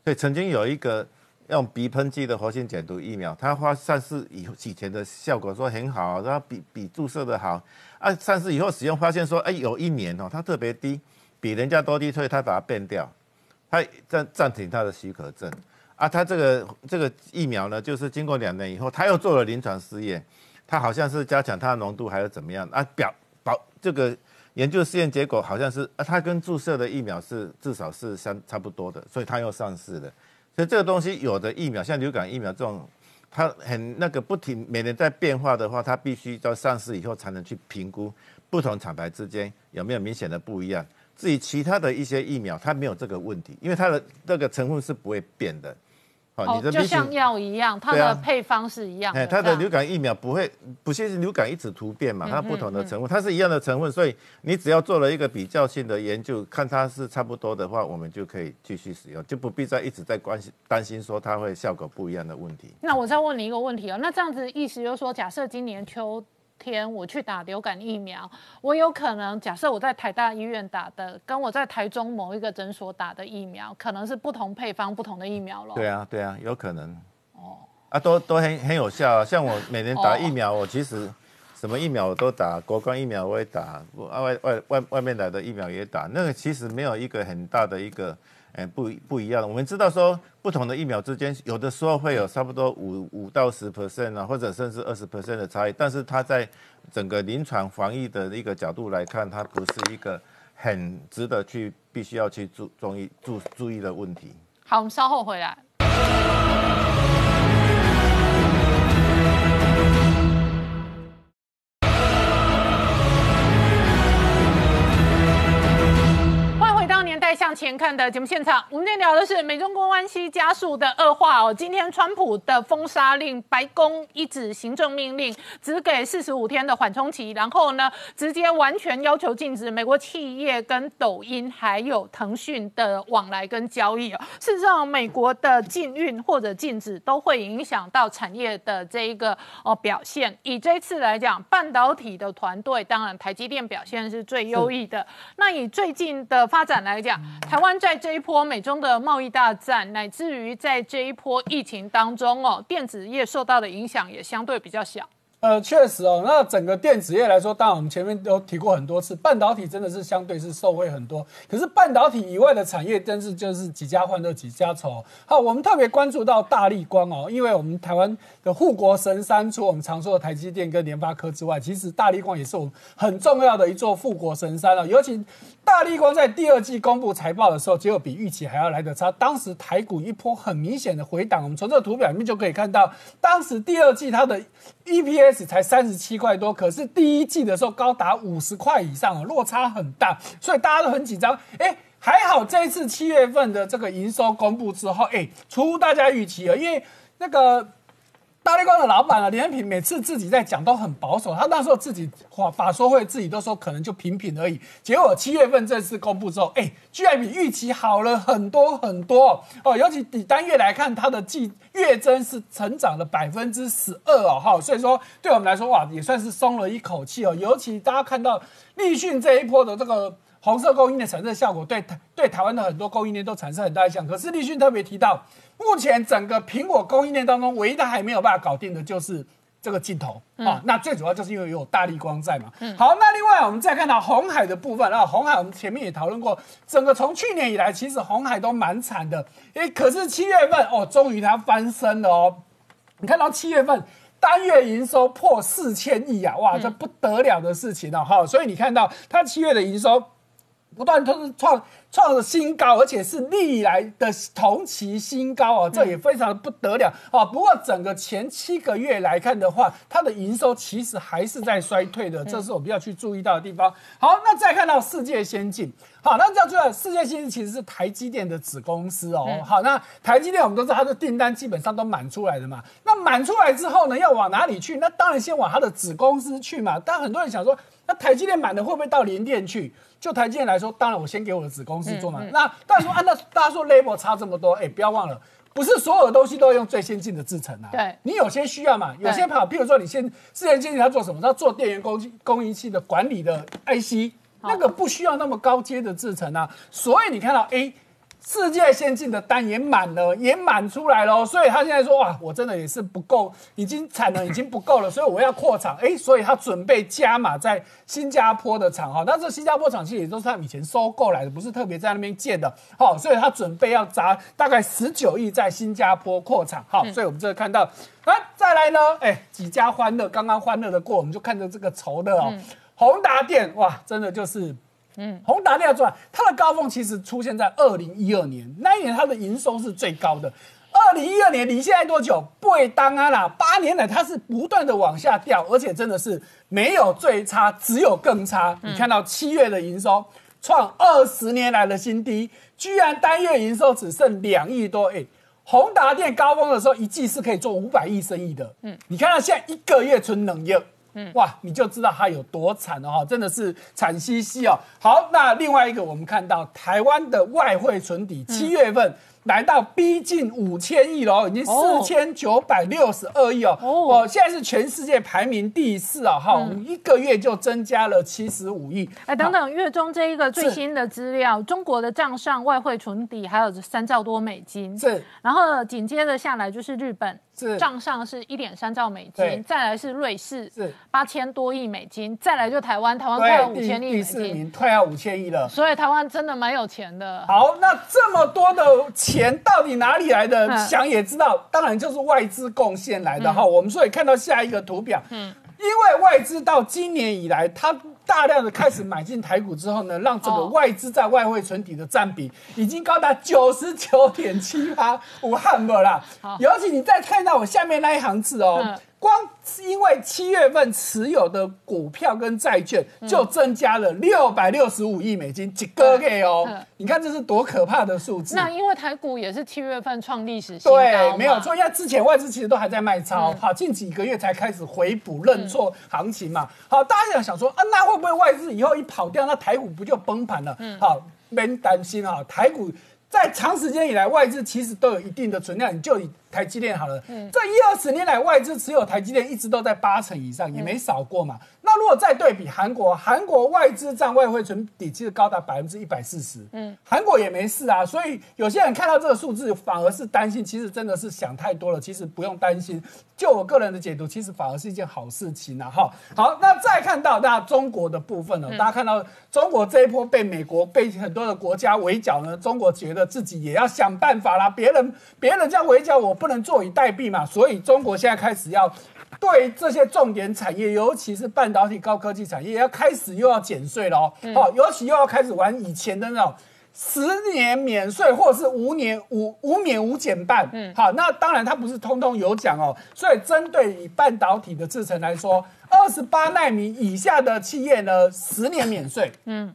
所以曾经有一个用鼻喷剂的活性减毒疫苗，它花上市以后以前的效果说很好，然后比比注射的好啊，上市以后使用发现说，哎，有一年哦，它特别低，比人家多低，所以它把它变掉，它暂暂停它的许可证啊，它这个这个疫苗呢，就是经过两年以后，它又做了临床试验，它好像是加强它的浓度还是怎么样啊，表保这个研究试验结果好像是啊，它跟注射的疫苗是至少是相差不多的，所以它又上市了。所以这个东西有的疫苗，像流感疫苗这种，它很那个不停每年在变化的话，它必须到上市以后才能去评估不同厂牌之间有没有明显的不一样。至于其他的一些疫苗，它没有这个问题，因为它的这个成分是不会变的。哦，就像药一样，它的配方是一样的。哎，它的流感疫苗不会，不是流感一直突变嘛？它不同的成分，它是一样的成分，所以你只要做了一个比较性的研究，看它是差不多的话，我们就可以继续使用，就不必再一直在关心担心说它会效果不一样的问题。那我再问你一个问题哦，那这样子意思就是说，假设今年秋。天，我去打流感疫苗，我有可能假设我在台大医院打的，跟我在台中某一个诊所打的疫苗，可能是不同配方、不同的疫苗了。对啊，对啊，有可能。哦，啊，都都很很有效。啊像我每年打疫苗，我其实什么疫苗我都打，国光疫苗我也打，外外外外面来的疫苗也打。那个其实没有一个很大的一个。哎，不不一样。我们知道说，不同的疫苗之间，有的时候会有差不多五五到十 percent 啊，或者甚至二十 percent 的差异。但是它在整个临床防疫的一个角度来看，它不是一个很值得去必须要去注注意注注意的问题。好，我们稍后回来。向前看的节目现场，我们今天聊的是美中关系加速的恶化哦。今天川普的封杀令，白宫一纸行政命令，只给四十五天的缓冲期，然后呢，直接完全要求禁止美国企业跟抖音还有腾讯的往来跟交易哦。事实上，美国的禁运或者禁止都会影响到产业的这一个哦表现。以这次来讲，半导体的团队，当然台积电表现是最优异的。那以最近的发展来讲，台湾在这一波美中的贸易大战，乃至于在这一波疫情当中哦，电子业受到的影响也相对比较小。呃，确实哦，那整个电子业来说，当然我们前面都提过很多次，半导体真的是相对是受惠很多。可是半导体以外的产业，真是就是几家欢乐几家愁。好，我们特别关注到大力光哦，因为我们台湾的护国神山，除我们常说的台积电跟联发科之外，其实大力光也是我们很重要的一座护国神山了。尤其大力光在第二季公布财报的时候，结果比预期还要来得差。当时台股一波很明显的回档，我们从这个图表里面就可以看到，当时第二季它的 EPS。才三十七块多，可是第一季的时候高达五十块以上落差很大，所以大家都很紧张。哎，还好这一次七月份的这个营收公布之后，哎，出乎大家预期了，因为那个。大力光的老板啊，李彦平每次自己在讲都很保守，他那时候自己法法说会自己都说可能就平平而已。结果七月份这次公布之后，哎，居然比预期好了很多很多哦。尤其以单月来看，它的季月增是成长了百分之十二哦，哈，所以说对我们来说哇，也算是松了一口气哦。尤其大家看到立讯这一波的这个。红色供应链产生的效果，对台对台湾的很多供应链都产生很大影响。可是立讯特别提到，目前整个苹果供应链当中，唯一的还没有办法搞定的就是这个镜头啊。那最主要就是因为有大力光在嘛。好，那另外我们再看到红海的部分啊，红海我们前面也讨论过，整个从去年以来，其实红海都蛮惨的。诶，可是七月份哦，终于它翻身了哦。你看到七月份单月营收破四千亿啊，哇，这不得了的事情了哈。所以你看到它七月的营收。不断都是创创了新高，而且是历来的同期新高啊，这也非常的不得了啊。不过整个前七个月来看的话，它的营收其实还是在衰退的，这是我们要去注意到的地方。好，那再看到世界先进，好，那这样子，世界先进其实是台积电的子公司哦。好，那台积电我们都知道它的订单基本上都满出来的嘛。那满出来之后呢，要往哪里去？那当然先往它的子公司去嘛。但很多人想说，那台积电满了会不会到联电去？就台积电来说，当然我先给我的子公司做嘛。那大家说啊，那大家说 label 差这么多，哎，不要忘了，不是所有的东西都要用最先进的制程啊。对，你有些需要嘛，有些跑，譬如说你先自然先进要做什么？要做电源供供应器的管理的 IC，那个不需要那么高阶的制程啊。所以你看到 A。世界先进的单也满了，也满出来了，所以他现在说哇，我真的也是不够，已经产能已经不够了，所以我要扩厂，哎，所以他准备加码在新加坡的厂哈，那这新加坡厂其实也都是他以前收购来的，不是特别在那边建的，好，所以他准备要砸大概十九亿在新加坡扩厂，好，所以我们这看到，啊，再来呢，哎，几家欢乐，刚刚欢乐的过，我们就看着这个愁的哦，宏达电，哇，真的就是。嗯，宏达电赚，它的高峰其实出现在二零一二年，那一年它的营收是最高的。二零一二年离现在多久？不会当啊啦，八年来它是不断的往下掉，而且真的是没有最差，只有更差。你看到七月的营收创二十年来的新低，居然单月营收只剩两亿多，哎。宏达电高峰的时候，一季是可以做五百亿生意的。嗯，你看到现在一个月存冷业，嗯，哇，你就知道它有多惨了哈，真的是惨兮兮哦。好，那另外一个，我们看到台湾的外汇存底，七月份。来到逼近五千亿了，已经四千九百六十二亿哦。哦，现在是全世界排名第四啊，哈，一个月就增加了七十五亿。哎，等等，月中这一个最新的资料，中国的账上外汇存底还有三兆多美金。是，然后紧接着下来就是日本。账上是一点三兆美金，再来是瑞士，是八千多亿美金，再来就台湾，台湾快要五千亿美金，快要五千亿了。所以台湾真的蛮有钱的。好，那这么多的钱到底哪里来的？想也知道，当然就是外资贡献来的哈。我们所以看到下一个图表，嗯，因为外资到今年以来，它。大量的开始买进台股之后呢，让这个外资在外汇存底的占比已经高达九十九点七八，武汉不啦。尤其你再看到我下面那一行字哦。光因为七月份持有的股票跟债券就增加了六百六十五亿美金，几个月哦？你看这是多可怕的数字！那因为台股也是七月份创历史新高，对没有错。因为之前外资其实都还在卖超，好，近几个月才开始回补认错行情嘛。好，大家想想说啊，那会不会外资以后一跑掉，那台股不就崩盘了？嗯好，没担心啊，台股在长时间以来外资其实都有一定的存量，你就以。台积电好了，这一二十年来外资持有台积电一直都在八成以上，也没少过嘛。那如果再对比韩国，韩国外资占外汇存底其实高达百分之一百四十，嗯，韩国也没事啊。所以有些人看到这个数字反而是担心，其实真的是想太多了。其实不用担心，就我个人的解读，其实反而是一件好事情啊。哈，好，那再看到那中国的部分呢？大家看到中国这一波被美国被很多的国家围剿呢，中国觉得自己也要想办法啦。别人别人这样围剿我。不能坐以待毙嘛，所以中国现在开始要 对这些重点产业，尤其是半导体、高科技产业，要开始又要减税了哦。好，尤其又要开始玩以前的那种十年免税，或者是五年五五免五减半。嗯，好，那当然它不是通通有奖哦。所以针对以半导体的制程来说，二十八纳米以下的企业呢，十年免税。嗯。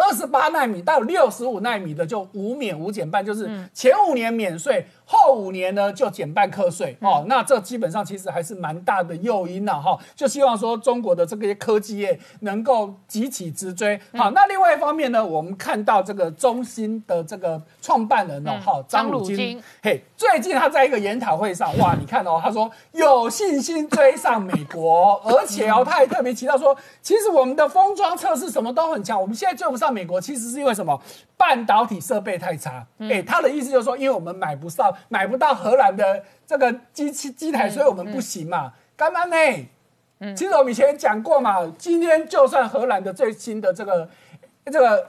二十八纳米到六十五纳米的就无免无减半，就是前五年免税，后五年呢就减半课税哦。那这基本上其实还是蛮大的诱因了哈。就希望说中国的这个科技业能够急起直追。好，那另外一方面呢，我们看到这个中芯的这个创办人哦，哈，张汝京，嘿，最近他在一个研讨会上，哇，你看哦，他说有信心追上美国，而且哦，他还特别提到说，其实我们的封装测试什么都很强，我们现在追不上。美国其实是因为什么？半导体设备太差。哎，他的意思就是说，因为我们买不上、买不到荷兰的这个机器机台，所以我们不行嘛。干嘛呢？嗯，其实我们以前讲过嘛。今天就算荷兰的最新的这个这个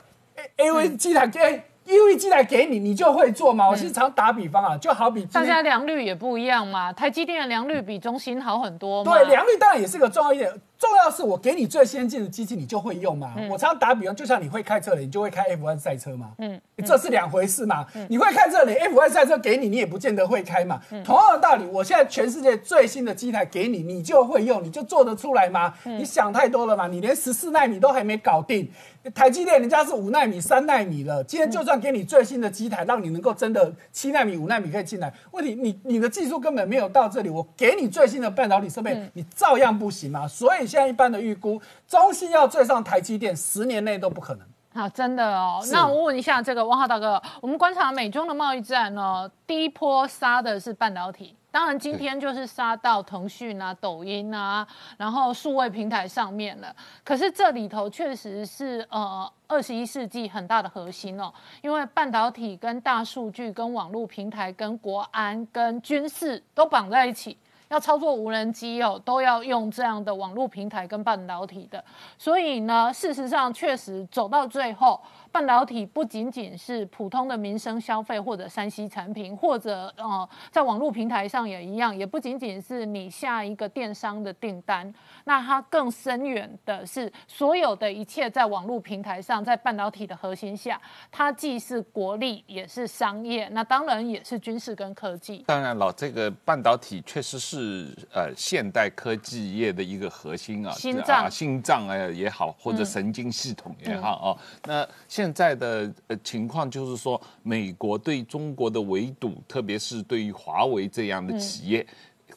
A A V 机台给。因为机台给你，你就会做嘛。我经常打比方啊，就好比大家良率也不一样嘛。台积电的良率比中芯好很多。对，良率当然也是个重要一点。重要是我给你最先进的机器，你就会用嘛。我常常打比方，就像你会开车的，你就会开 F1 赛车嘛。嗯，这是两回事嘛。你会开这里 F1 赛车给你，你也不见得会开嘛。同样的道理，我现在全世界最新的机台给你，你就会用，你就做得出来吗？你想太多了嘛。你连十四纳米都还没搞定，台积电人家是五纳米、三纳米了。今天就算给你最新的机台，让你能够真的七纳米、五纳米可以进来，问题你你的技术根本没有到这里，我给你最新的半导体设备，你照样不行嘛。所以现在一般的预估。中芯要追上台积电，十年内都不可能。好，真的哦。那我问一下，这个汪浩大哥，我们观察美中的贸易战呢，第一波杀的是半导体，当然今天就是杀到腾讯啊、抖音啊，然后数位平台上面了。可是这里头确实是呃二十一世纪很大的核心哦，因为半导体跟大数据、跟网络平台、跟国安、跟军事都绑在一起。要操作无人机哦，都要用这样的网络平台跟半导体的，所以呢，事实上确实走到最后，半导体不仅仅是普通的民生消费或者山西产品，或者呃，在网络平台上也一样，也不仅仅是你下一个电商的订单，那它更深远的是，所有的一切在网络平台上，在半导体的核心下，它既是国力，也是商业，那当然也是军事跟科技。当然了，这个半导体确实是呃现代科技业的一个核心啊，心脏啊、心脏哎也好，或者神经系统也好哦。那现在的呃情况就是说，美国对中国的围堵，特别是对于华为这样的企业。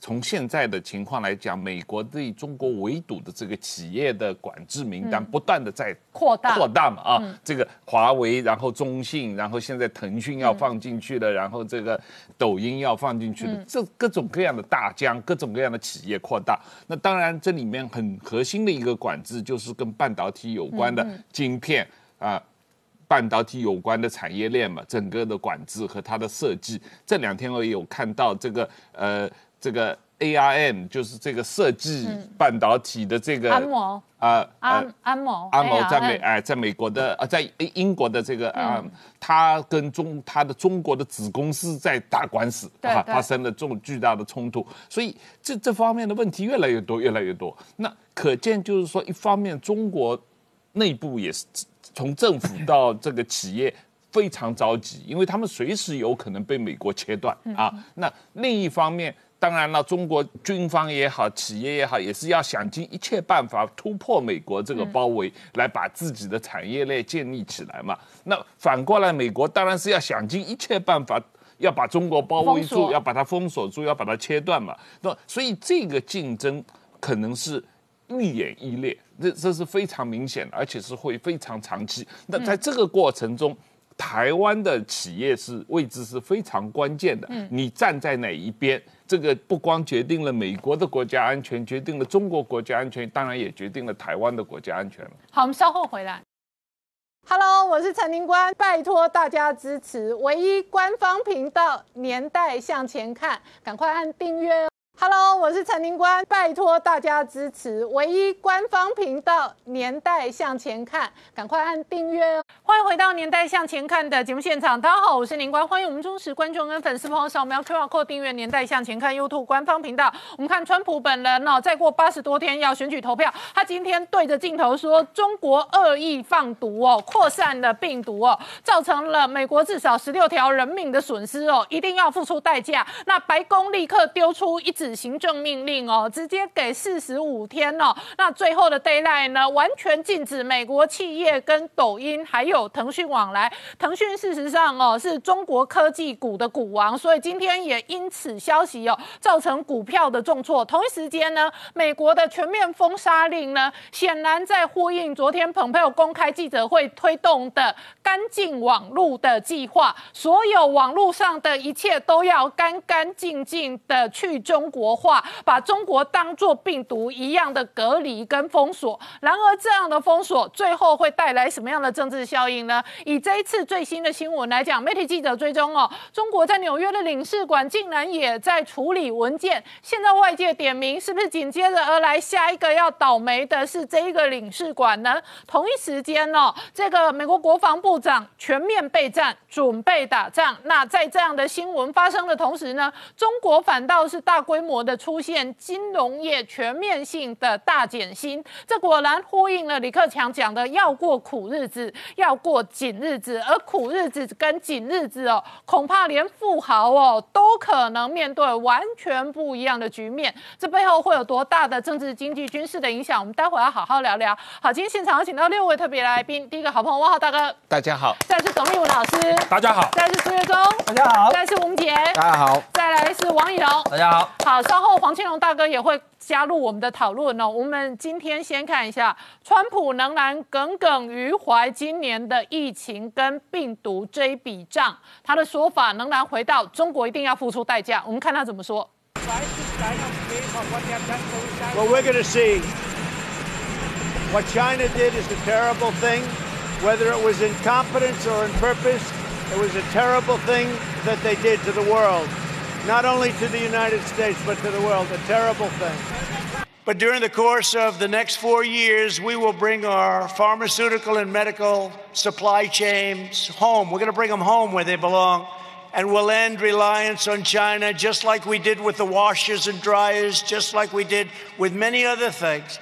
从现在的情况来讲，美国对中国围堵的这个企业的管制名单不断的在扩大扩大嘛啊，这个华为，然后中信，然后现在腾讯要放进去了，然后这个抖音要放进去了，这各种各样的大疆，各种各样的企业扩大。那当然，这里面很核心的一个管制就是跟半导体有关的晶片啊。半导体有关的产业链嘛，整个的管制和它的设计。这两天我也有看到这个呃，这个 ARM 就是这个设计半导体的这个安谋啊安安谋安谋在美哎，在美国的啊，在英国的这个啊，他跟中他的中国的子公司在打官司啊，发生了这种巨大的冲突，所以这这方面的问题越来越多，越来越多。那可见就是说，一方面中国内部也是从政府到这个企业。非常着急，因为他们随时有可能被美国切断啊。那另一方面，当然了，中国军方也好，企业也好，也是要想尽一切办法突破美国这个包围，来把自己的产业链建立起来嘛。那反过来，美国当然是要想尽一切办法。要把中国包围住，要把它封锁住，要把它切断嘛。那所以这个竞争可能是愈演愈烈，这这是非常明显的，而且是会非常长期。那在这个过程中，台湾的企业是位置是非常关键的。嗯你站在哪一边，这个不光决定了美国的国家安全，决定了中国国家安全，当然也决定了台湾的国家安全了。好，我们稍后回来。Hello，我是陈林官，拜托大家支持唯一官方频道《年代向前看》，赶快按订阅哦。Hello，我是陈宁官，拜托大家支持唯一官方频道《年代向前看》，赶快按订阅哦。欢迎回到《年代向前看》的节目现场，大家好，我是宁官，欢迎我们忠实观众跟粉丝朋友扫描 QR code 订阅《年代向前看》YouTube 官方频道。我们看川普本人哦，再过八十多天要选举投票，他今天对着镜头说，中国恶意放毒哦，扩散了病毒哦，造成了美国至少十六条人命的损失哦，一定要付出代价。那白宫立刻丢出一纸行政命令哦，直接给四十五天哦。那最后的 d a y l i g h t 呢，完全禁止美国企业跟抖音还有腾讯往来。腾讯事实上哦是中国科技股的股王，所以今天也因此消息哦造成股票的重挫。同一时间呢，美国的全面封杀令呢，显然在呼应昨天蓬佩奥公开记者会推动的干净网络的计划，所有网络上的一切都要干干净净的去中国化，把中国当作病毒一样的隔离跟封锁。然而，这样的封锁最后会带来什么样的政治效应呢？以这一次最新的新闻来讲，媒体记者追踪哦，中国在纽约的领事馆竟然也在处理文件。现在外界点名，是不是紧接着而来下一个要倒霉的是这一个领事馆呢？同一时间哦，这个美国国防部长全面备战，准备打仗。那在这样的新闻发生的同时呢，中国反倒是大规模的出现金融业全面性的大减薪，这果然呼应了李克强讲的要过苦日子，要过紧日子，而苦日子跟紧日子哦，恐怕连富豪哦都可能面对完全不一样的局面。这背后会有多大的政治、经济、军事的影响？我们待会要好好聊聊。好，今天现场有请到六位特别来宾，第一个好朋友汪浩大哥，大家好，再来是董立武老师，大家好。再来是苏月忠，大家好再来是吴杰，大家好，再来是王以龙。大家好。好，好稍后黄庆荣大哥也会加入我们的讨论哦。我们今天先看一下，川普仍然耿耿于怀今年的疫情跟病毒这一笔账，他的说法仍然回到中国一定要付出代价。我们看他怎么说。Well, we're going to see. What China did is a terrible thing. Whether it was incompetence or in purpose, it was a terrible thing that they did to the world. Not only to the United States, but to the world. A terrible thing. But during the course of the next four years, we will bring our pharmaceutical and medical supply chains home. We're going to bring them home where they belong. And we'll end reliance on China just like we did with the washers and dryers, just like we did with many other things.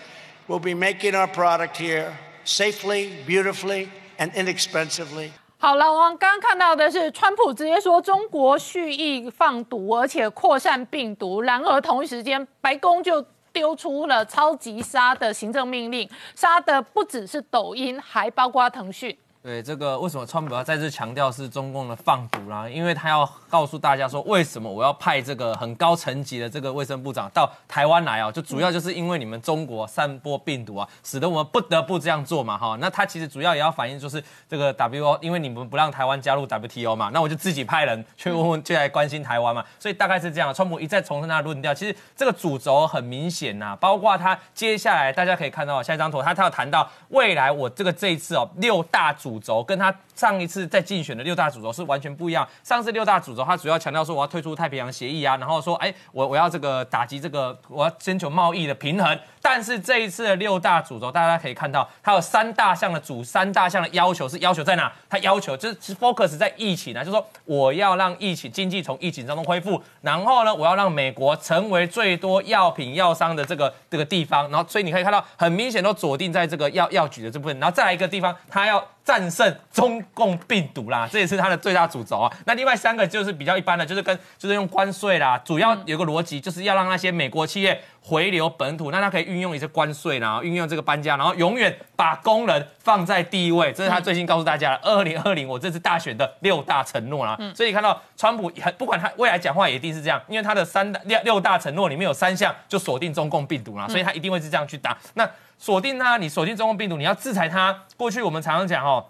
We'll be making our product here safely, beautifully, and inexpensively. 好，老王刚刚看到的是，川普直接说中国蓄意放毒，而且扩散病毒。然而同一时间，白宫就丢出了超级杀的行政命令，杀的不只是抖音，还包括腾讯。对这个，为什么川普要再次强调是中共的放毒啦？因为他要告诉大家说，为什么我要派这个很高层级的这个卫生部长到台湾来啊？就主要就是因为你们中国散播病毒啊，使得我们不得不这样做嘛，哈。那他其实主要也要反映就是这个 WO，因为你们不让台湾加入 WTO 嘛，那我就自己派人去问问，就来关心台湾嘛。所以大概是这样，川普一再重申他的论调，其实这个主轴很明显呐，包括他接下来大家可以看到下一张图，他他要谈到未来我这个这一次哦六大主轴跟他上一次在竞选的六大主轴是完全不一样。上次六大主轴他主要强调说我要退出太平洋协议啊，然后说哎我我要这个打击这个我要征求贸易的平衡。但是这一次的六大主轴大家可以看到，它有三大项的主三大项的要求是要求在哪？它要求就是 focus 在疫情啊，就是说我要让疫情经济从疫情当中恢复，然后呢我要让美国成为最多药品药商的这个这个地方，然后所以你可以看到很明显都锁定在这个药药局的这部分，然后再来一个地方，它要。战胜中共病毒啦，这也是它的最大主轴啊。那另外三个就是比较一般的，就是跟就是用关税啦，主要有个逻辑就是要让那些美国企业回流本土，那它可以运用一些关税啦，运用这个搬家，然后永远把工人放在第一位。这是他最新告诉大家的，二零二零我这次大选的六大承诺啦。所以你看到川普很不管他未来讲话也一定是这样，因为他的三大六六大承诺里面有三项就锁定中共病毒啦，所以他一定会是这样去打。那锁定他，你锁定中共病毒，你要制裁他。过去我们常常讲哦。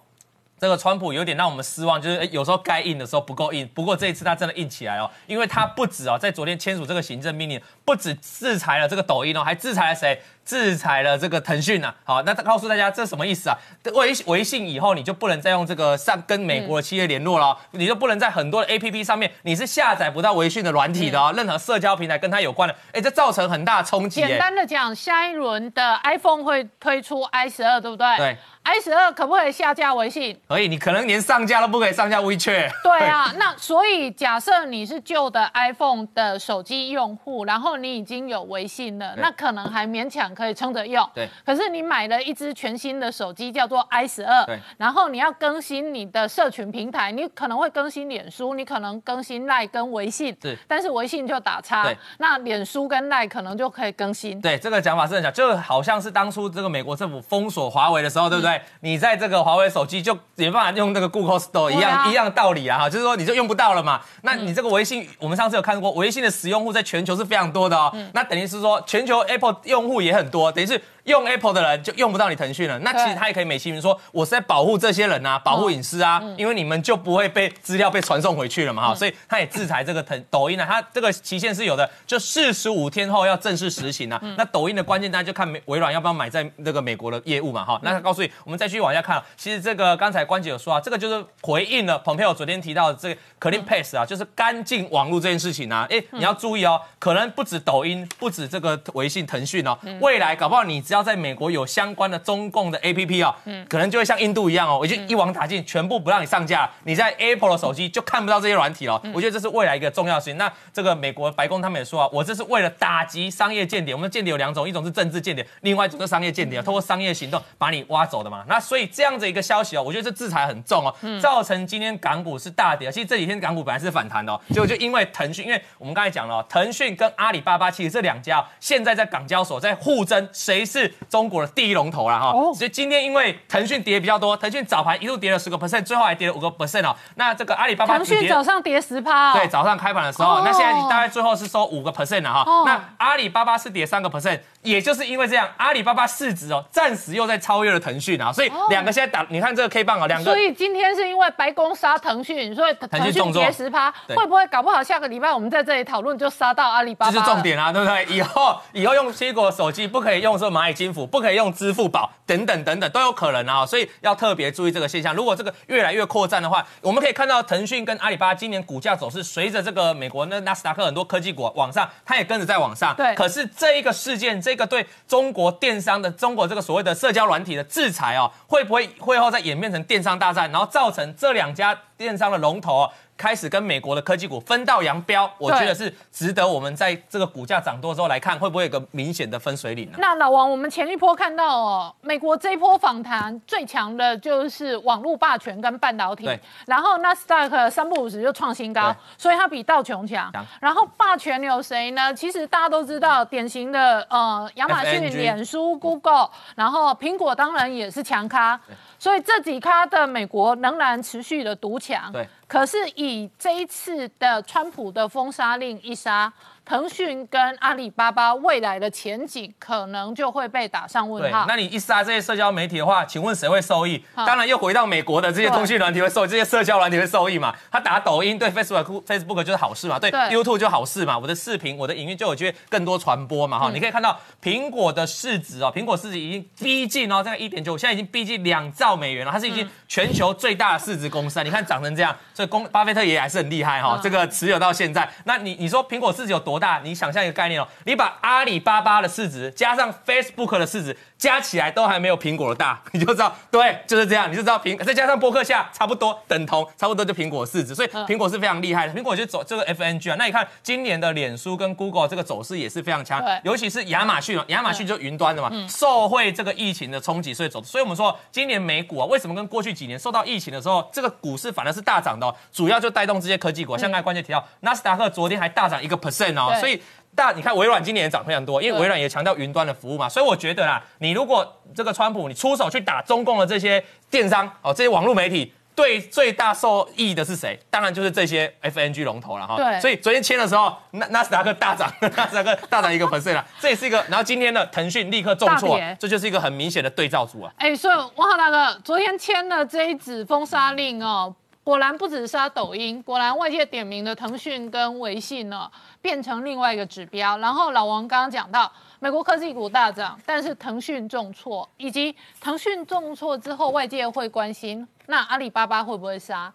这个川普有点让我们失望，就是有时候该硬的时候不够硬。不过这一次他真的硬起来哦，因为他不止哦，在昨天签署这个行政命令，不止制裁了这个抖音哦，还制裁了谁？制裁了这个腾讯啊。好，那他告诉大家这什么意思啊？微微信以后你就不能再用这个上跟美国的企业联络了，你就不能在很多的 A P P 上面你是下载不到微信的软体的哦，任何社交平台跟它有关的，哎，这造成很大的冲击。简单的讲，下一轮的 iPhone 会推出 i 十二，对不对？对。I 十二可不可以下架微信？可以，你可能连上架都不可以上架 WeChat。对啊，那所以假设你是旧的 iPhone 的手机用户，然后你已经有微信了，那可能还勉强可以撑着用。对。可是你买了一只全新的手机，叫做 i 十二，对。然后你要更新你的社群平台，你可能会更新脸书，你可能更新赖跟微信。是。但是微信就打叉。对。那脸书跟赖可能就可以更新。对，这个讲法是很巧，就好像是当初这个美国政府封锁华为的时候，对不对？你在这。个华为手机就没办法用那个 Google Store 一样一样道理啊哈，就是说你就用不到了嘛。那你这个微信，我们上次有看过，微信的使用户在全球是非常多的哦。那等于是说，全球 Apple 用户也很多，等于是。用 Apple 的人就用不到你腾讯了，那其实他也可以美其名说我是在保护这些人啊，保护隐私啊，因为你们就不会被资料被传送回去了嘛哈，所以他也制裁这个腾抖音啊，他这个期限是有的，就四十五天后要正式实行啊。那抖音的关键大家就看美微软要不要买在那个美国的业务嘛哈。那他告诉你，我们再继续往下看，其实这个刚才关姐有说啊，这个就是回应了 Pompeo 昨天提到的这个 Clean Pass 啊，就是干净网络这件事情啊。哎，你要注意哦，可能不止抖音，不止这个微信、腾讯哦，未来搞不好你只要在美国有。相关的中共的 A P P 啊，嗯，可能就会像印度一样哦，我就一网打尽，全部不让你上架，你在 Apple 的手机就看不到这些软体了。我觉得这是未来一个重要性。那这个美国白宫他们也说啊，我这是为了打击商业间谍。我们的间谍有两种，一种是政治间谍，另外一种是商业间谍，通过商业行动把你挖走的嘛。那所以这样子一个消息哦，我觉得这制裁很重哦，造成今天港股是大跌。其实这几天港股本来是反弹的，结果就因为腾讯，因为我们刚才讲了，腾讯跟阿里巴巴其实这两家现在在港交所在互争，谁是中国的第一龙头了哈。所以今天因为腾讯跌比较多，腾讯早盘一度跌了十个 percent，最后还跌了五个 percent 哦。那这个阿里巴巴腾讯早上跌十趴，对，早上开盘的时候，那现在你大概最后是收五个 percent 了哈。那阿里巴巴是跌三个 percent，也就是因为这样，阿里巴巴市值哦，暂时又在超越了腾讯啊。所以两个现在打，你看这个 K 棒啊，两个。所以今天是因为白宫杀腾讯，所以腾讯跌十趴，会不会搞不好下个礼拜我们在这里讨论就杀到阿里巴巴？这是重点啊，对不对？以后以后用苹果手机不可以用说蚂蚁金服，不可以用支付宝，等等等等都有可能啊，所以要特别注意这个现象。如果这个越来越扩散的话，我们可以看到腾讯跟阿里巴巴今年股价走势，随着这个美国那纳斯达克很多科技股往上，它也跟着在往上。对可是这一个事件，这个对中国电商的中国这个所谓的社交软体的制裁哦，会不会会后再演变成电商大战，然后造成这两家电商的龙头、哦？开始跟美国的科技股分道扬镳，我觉得是值得我们在这个股价涨多之后来看，会不会有个明显的分水岭呢、那老王，我们前一波看到哦，美国这一波访谈最强的就是网络霸权跟半导体对，然后纳斯达克三不五十就创新高，所以它比道琼强。强。然后霸权有谁呢？其实大家都知道，典型的呃亚马逊、脸书、Google，然后苹果当然也是强咖，所以这几咖的美国仍然持续的独强。对。可是以这一次的川普的封杀令一杀，腾讯跟阿里巴巴未来的前景可能就会被打上问对号，。那你一杀这些社交媒体的话，请问谁会受益？当然又回到美国的这些通讯软体会受益，这些社交软体会受益嘛？他打抖音对 Facebook Facebook 就是好事嘛，对对 YouTube 就好事嘛，我的视频、我的影音就有机会更多传播嘛，哈、嗯你可以看到苹果的市值哦，苹果市值已经逼近哦，这个一点九，现在已经逼近两兆美元了，它是已经全球最大的市值公司啊！你看涨成这样，所以公巴菲特爷爷还是很厉害哈、嗯这个持有到现在。那你你说苹果市值有多大？你想象一个概念哦，你把阿里巴巴的市值加上 Facebook 的市值加起来都还没有苹果的大，你就知道，对，就是这样，你就知道苹再加上博客下差不多等同，差不多就苹果市值，所以嗯苹果是非常厉害的。苹果就走这个 FNG 啊，那你看今年的脸书跟 Google 这个走势也是非常强，尤其是亚马逊哦，亚马逊就云端的嘛，受惠这个疫情的冲击，所以走。所以我们说今年美股啊，为什么跟过去几年受到疫情的时候，这个股市反而是大涨的、哦，主要就带动这些科技股，像刚才关键提到纳斯达克昨天还大涨一个 percent 哦，对所以。大，你看微软今年也涨非常多，因为微软也强调云端的服务嘛，所以我觉得啦，你如果这个川普你出手去打中共的这些电商哦，这些网络媒体。对最大受益的是谁？当然就是这些 FNG 龙头了哈。对所以昨天签的时候，纳纳斯达克大涨，纳斯达克大涨一个 percent 了，这也是一个。然后今天的，腾讯立刻重挫这就是一个很明显的对照组啊。哎，所以王浩大哥昨天签了这一纸封杀令哦，果然不止杀抖音，果然外界点名的腾讯跟微信呢，变成另外一个指标。然后老王刚刚讲到，美国科技股大涨，但是腾讯重挫，以及腾讯重挫之后，外界会关心，那阿里巴巴会不会杀？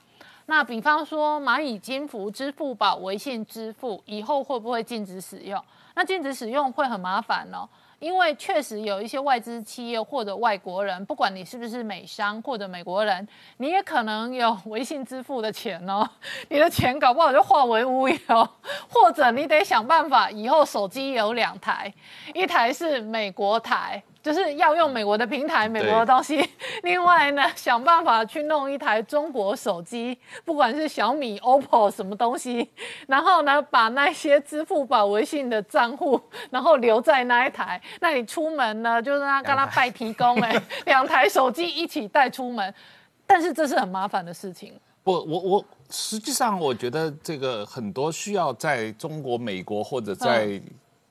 那比方说蚂蚁金服、支付宝、微信支付以后会不会禁止使用？那禁止使用会很麻烦哦，因为确实有一些外资企业或者外国人，不管你是不是美商或者美国人，你也可能有 微信支付的钱哦，你的钱搞不好就化为乌有，或者你得想办法以后手机有两台，一台是美国台。就是要用美国的平台、美国的东西。另外呢，想办法去弄一台中国手机，不管是小米、OPPO 什么东西，然后呢，把那些支付宝、微信的账户，然后留在那一台。那你出门呢，就是让他跟他拜提供、哎，两台手机一起带出门。但是这是很麻烦的事情。我我我，实际上我觉得这个很多需要在中国、美国或者在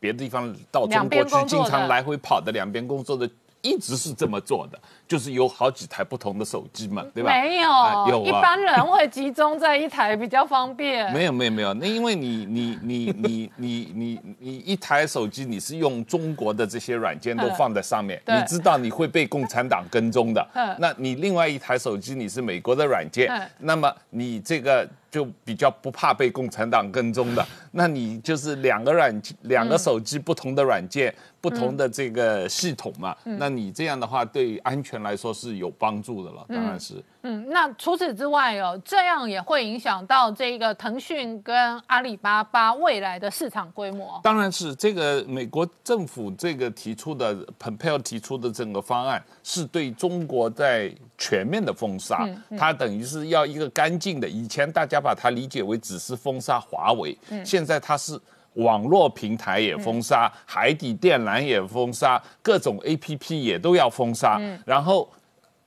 别的地方到中国去经常来回跑的两边工作的，一直是这么做的，就是有好几台不同的手机嘛，对吧？没有，啊有啊一般人会集中在一台比较方便。没有没有没有，那因为你你你你你你你一台手机你是用中国的这些软件都嗯放在上面，你知道你会被共产党跟踪的 嗯。那你另外一台手机你是美国的软件嗯，那么你这个就比较不怕被共产党跟踪的。那你就是两个软两个手机不同的软件，不同的这个系统嘛。嗯那你这样的话对安全来说是有帮助的了，当然是。嗯，那除此之外哦，这样也会影响到这个腾讯跟阿里巴巴未来的市场规模。当然是这个美国政府这个提出的 Pompeo 提出的整个方案，是对中国在全面的封杀，它等于是要一个干净的。以前大家把它理解为只是封杀华为，现在它是。网络平台也封杀，海底电缆也封杀，各种 A P P 也都要封杀，然后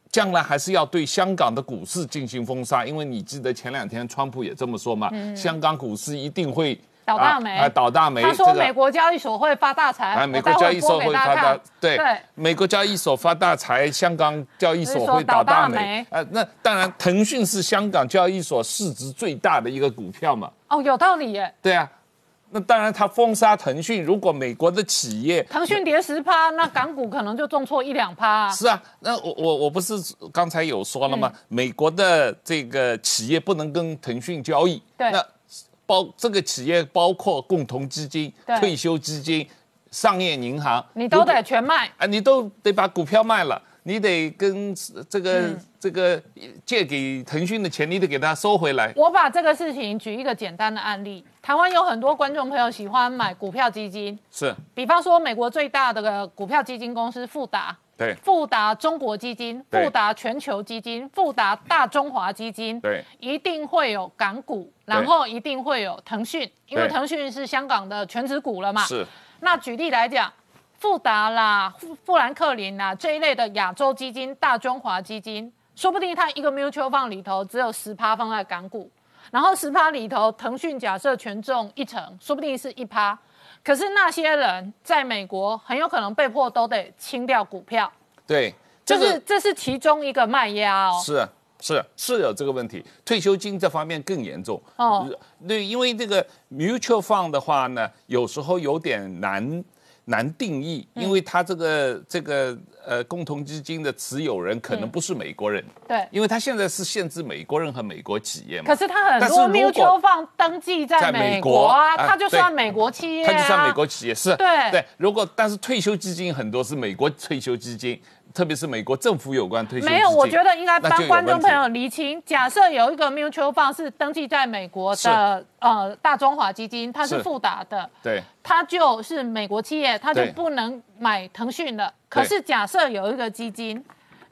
将来还是要对香港的股市进行封杀，因为你记得前两天川普也这么说嘛，香港股市一定会倒大霉啊啊倒大霉。他说美国交易所会发大财，美国交易所待会发大对对，美国交易所发大财，香港交易所会倒大霉。呃，那当然，腾讯是香港交易所市值最大的一个股票嘛，哦，有道理耶。对啊。那当然，他封杀腾讯，如果美国的企业腾讯跌十趴，那港股可能就重挫一两趴。是啊，那我我我不是刚才有说了吗？嗯美国的这个企业不能跟腾讯交易，对那包这个企业包括共同基金、退休基金、商业银行，你都得全卖。啊，你都得把股票卖了，你得跟这个、嗯这个借给腾讯的钱，你得给他收回来。我把这个事情举一个简单的案例，台湾有很多观众朋友喜欢买股票基金，是。比方说美国最大的股票基金公司富达。对。富达中国基金、富达全球基金、富达大中华基金，对。一定会有港股，然后一定会有腾讯，因为对。腾讯是香港的全职股了嘛。是，那举例来讲，富达啦、富富兰克林啦这一类的亚洲基金、大中华基金，说不定它一个 mutual fund 里头只有十趴放在港股，然后十趴里头腾讯假设权重一成，说不定是一趴。可是那些人在美国很有可能被迫都得清掉股票，对，这是这是其中一个卖压哦。是啊是是有这个问题，退休金这方面更严重。哦，对，因为这个 mutual fund 的话呢，有时候有点难难定义，嗯因为它这个这个呃共同基金的持有人可能不是美国人，对。因为它现在是限制美国人和美国企业嘛可。是它很多 mutual fund 登记在在美美国国啊，啊它就算美国企业啊，它就算美国企业是，对对。如果但是退休基金很多是美国退休基金，特别是美国政府有关退休基金。没有，我觉得应该帮观众朋友厘清。假设有一个 mutual fund 是登记在美国的呃大中华基金，它是是富达的，对它就是美国企业，它就不能买腾讯的。可是假设有一个基金，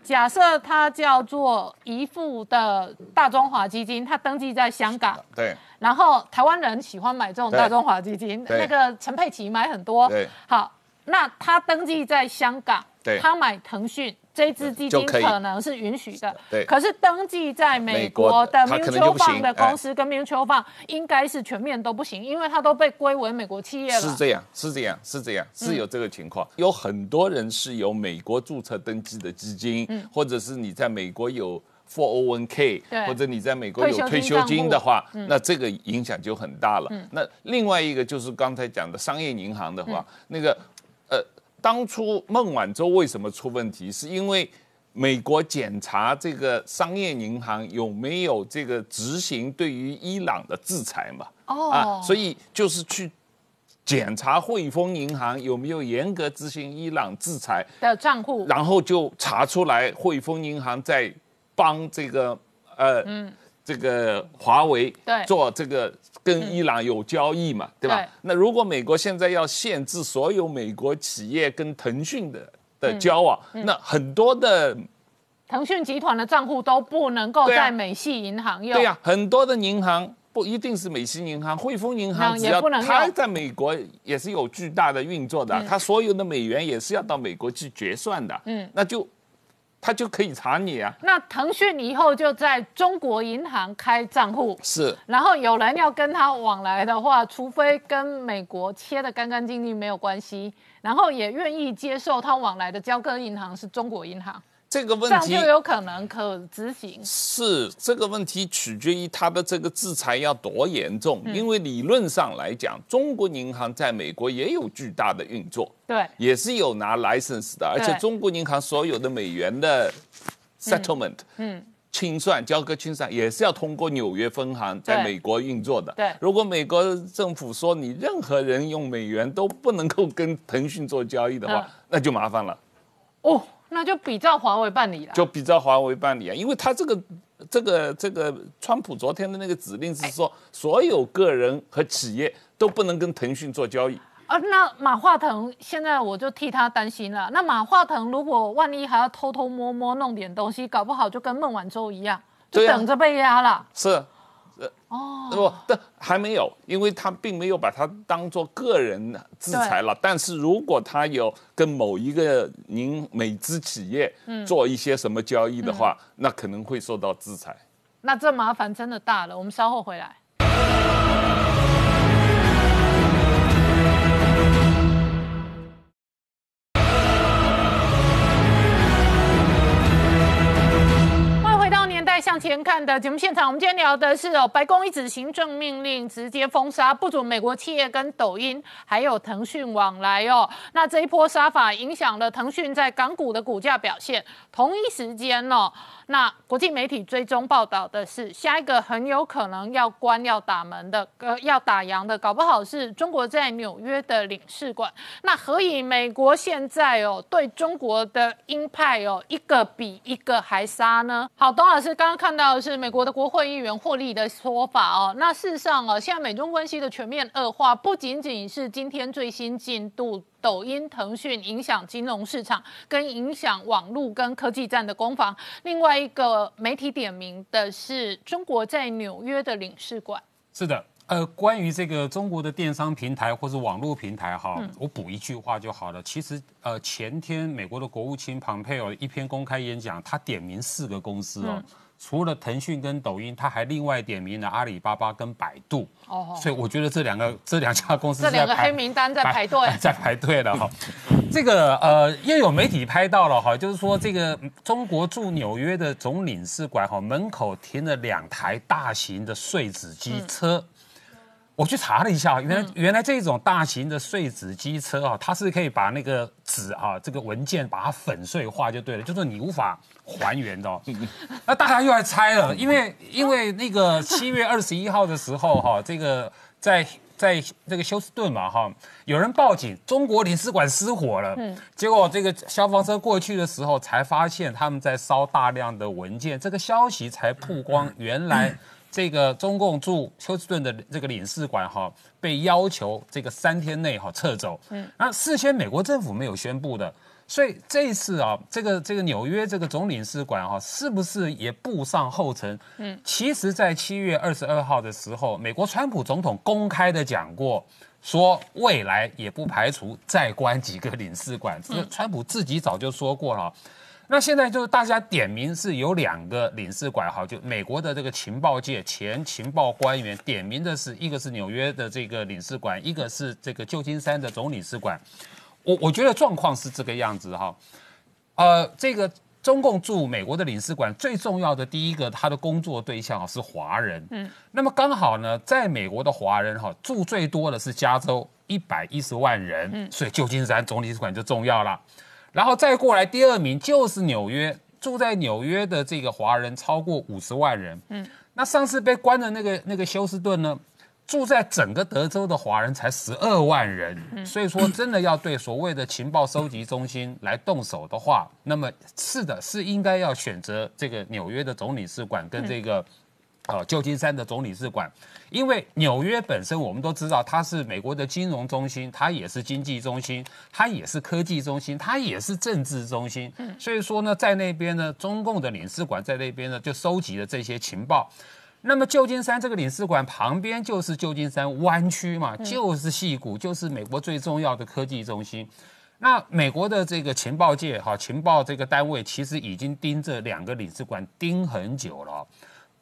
假设它叫做宜富的大中华基金，它登记在香港。对然后台湾人喜欢买这种大中华基金，那个陈佩琪买很多。对好，那它登记在香港，对。他买腾讯这支基金可能是允许的。对。可是登记在美美国国的 mutual fund 的公司跟 mutual fund 应该是全面都不行，因为它都被归为美国企业了。是这样，是这样，是这样，是有这个情况。有很多人是有美国注册登记的基金，或者是你在美国有 401k，或者你在美国有退退休休金金的话，那这个影响就很大了。那另外一个就是刚才讲的商业银行的话，那个呃，当初孟晚舟为什么出问题，是因为。美国检查这个商业银行有没有这个执行对于伊朗的制裁嘛？哦啊，所以就是去检查汇丰银行有没有严格执行伊朗制裁，的账户。然后就查出来汇丰银行在帮这个呃、这个华为嗯对做这个跟伊朗有交易嘛，对吧？那如果美国现在要限制所有美国企业跟腾讯的的交往，嗯。那很多的腾讯集团的账户都不能够在美系银行用。对呀、很多的银行不一定是美系银行，汇丰银行只要也不能用。它在美国也是有巨大的运作的，它所有的美元也是要到美国去结算的，嗯嗯，那就它就可以查你啊，那腾讯以后就在中国银行开账户，是。然后有人要跟他往来的话，除非跟美国切的干干净净没有关系，然后也愿意接受他往来的交割银行是中国银行，这个问题就有可能可执行。是这个问题取决于它的这个制裁要多严重，嗯。因为理论上来讲，中国银行在美国也有巨大的运作，对，也是有拿 license 的，而且中国银行所有的美元的 settlement，嗯，清算、交割清算也是要通过纽约分行在美国运作的。对。如果美国政府说你任何人用美元都不能够跟腾讯做交易的话，嗯。那就麻烦了，哦，那就比照华为办理了。就比照华为办理啊，因为他这个。这个这个，川普昨天的那个指令是说，所有个人和企业都不能跟腾讯做交易。啊，那马化腾现在我就替他担心了。那马化腾如果万一还要偷偷摸摸弄点东西，搞不好就跟孟晚舟一样，就等着被压了。是，呃，哦，不，但还没有，因为他并没有把它当做个人制裁了。但是如果他有跟某一个您美资企业做一些什么交易的话，那可能会受到制裁。那这麻烦真的大了。我们稍后回来。在向前看的节目现场，我们今天聊的是哦，白宫一纸行政命令直接封杀，不准美国企业跟抖音还有腾讯往来哦。那这一波杀法影响了腾讯在港股的股价表现。同一时间哦，那国际媒体追踪报道的是，下一个很有可能要关要打门的，呃，要打烊的，搞不好是中国在纽约的领事馆。那何以美国现在哦对中国的鹰派哦一个比一个还杀呢？好，董老师刚刚看到是美国的国会议员获利的说法哦。那事实上哦，现在美中关系的全面恶化，不仅仅是今天最新进度。抖音、腾讯影响金融市场，跟影响网络跟科技战的攻防。另外一个媒体点名的是中国在纽约的领事馆。是的，呃，关于这个中国的电商平台或是网络平台，哈，我补一句话就好了。其实，呃，前天美国的国务卿庞佩奥一篇公开演讲，他点名四个公司哦。除了腾讯跟抖音，他还另外点名了阿里巴巴跟百度。哦，所以我觉得这两个这两家公司这两个黑名单在排队，在排队了哈。这个呃，又有媒体拍到了哈，就是说这个中国驻纽约的总领事馆哈门口停了两台大型的碎纸机车。我去查了一下，原来原来这种大型的碎纸机车啊，它是可以把那个纸啊这个文件把它粉碎化就对了，就是你无法还原的。那大家又来猜了，因为因为那个七月二十一号的时候哈，这个在在这个休斯顿嘛哈，有人报警中国领事馆失火了，嗯，结果这个消防车过去的时候才发现他们在烧大量的文件，这个消息才曝光，原来。这个中共驻休斯顿的这个领事馆哈，被要求这个三天内哈撤走。嗯，那事先美国政府没有宣布的，所以这一次啊，这个这个纽约这个总领事馆哈，是不是也步上后尘？嗯，其实，在七月二十二号的时候，美国川普总统公开的讲过，说未来也不排除再关几个领事馆。这个川普自己早就说过了。那现在就是大家点名是有两个领事馆哈，就美国的这个情报界前情报官员点名的是一个是纽约的这个领事馆，一个是这个旧金山的总领事馆。我我觉得状况是这个样子哈，呃，这个中共驻美国的领事馆最重要的第一个，他的工作对象是华人，嗯，那么刚好呢，在美国的华人哈住最多的是加州一百一十万人，嗯，所以旧金山总领事馆就重要了。然后再过来第二名就是纽约，住在纽约的这个华人超过五十万人。嗯，那上次被关的那个那个休斯顿呢，住在整个德州的华人才十二万人。嗯，所以说真的要对所谓的情报收集中心来动手的话，那么是的，是应该要选择这个纽约的总领事馆跟这个。呃，旧金山的总领事馆，因为纽约本身我们都知道，它是美国的金融中心，它也是经济中心，它也是科技中心，它也是政治中心。嗯，所以说呢，在那边呢，中共的领事馆在那边呢，就收集了这些情报。那么旧金山这个领事馆旁边就是旧金山湾区嘛，就是戏谷，就是美国最重要的科技中心。那美国的这个情报界哈，情报这个单位其实已经盯着两个领事馆盯很久了。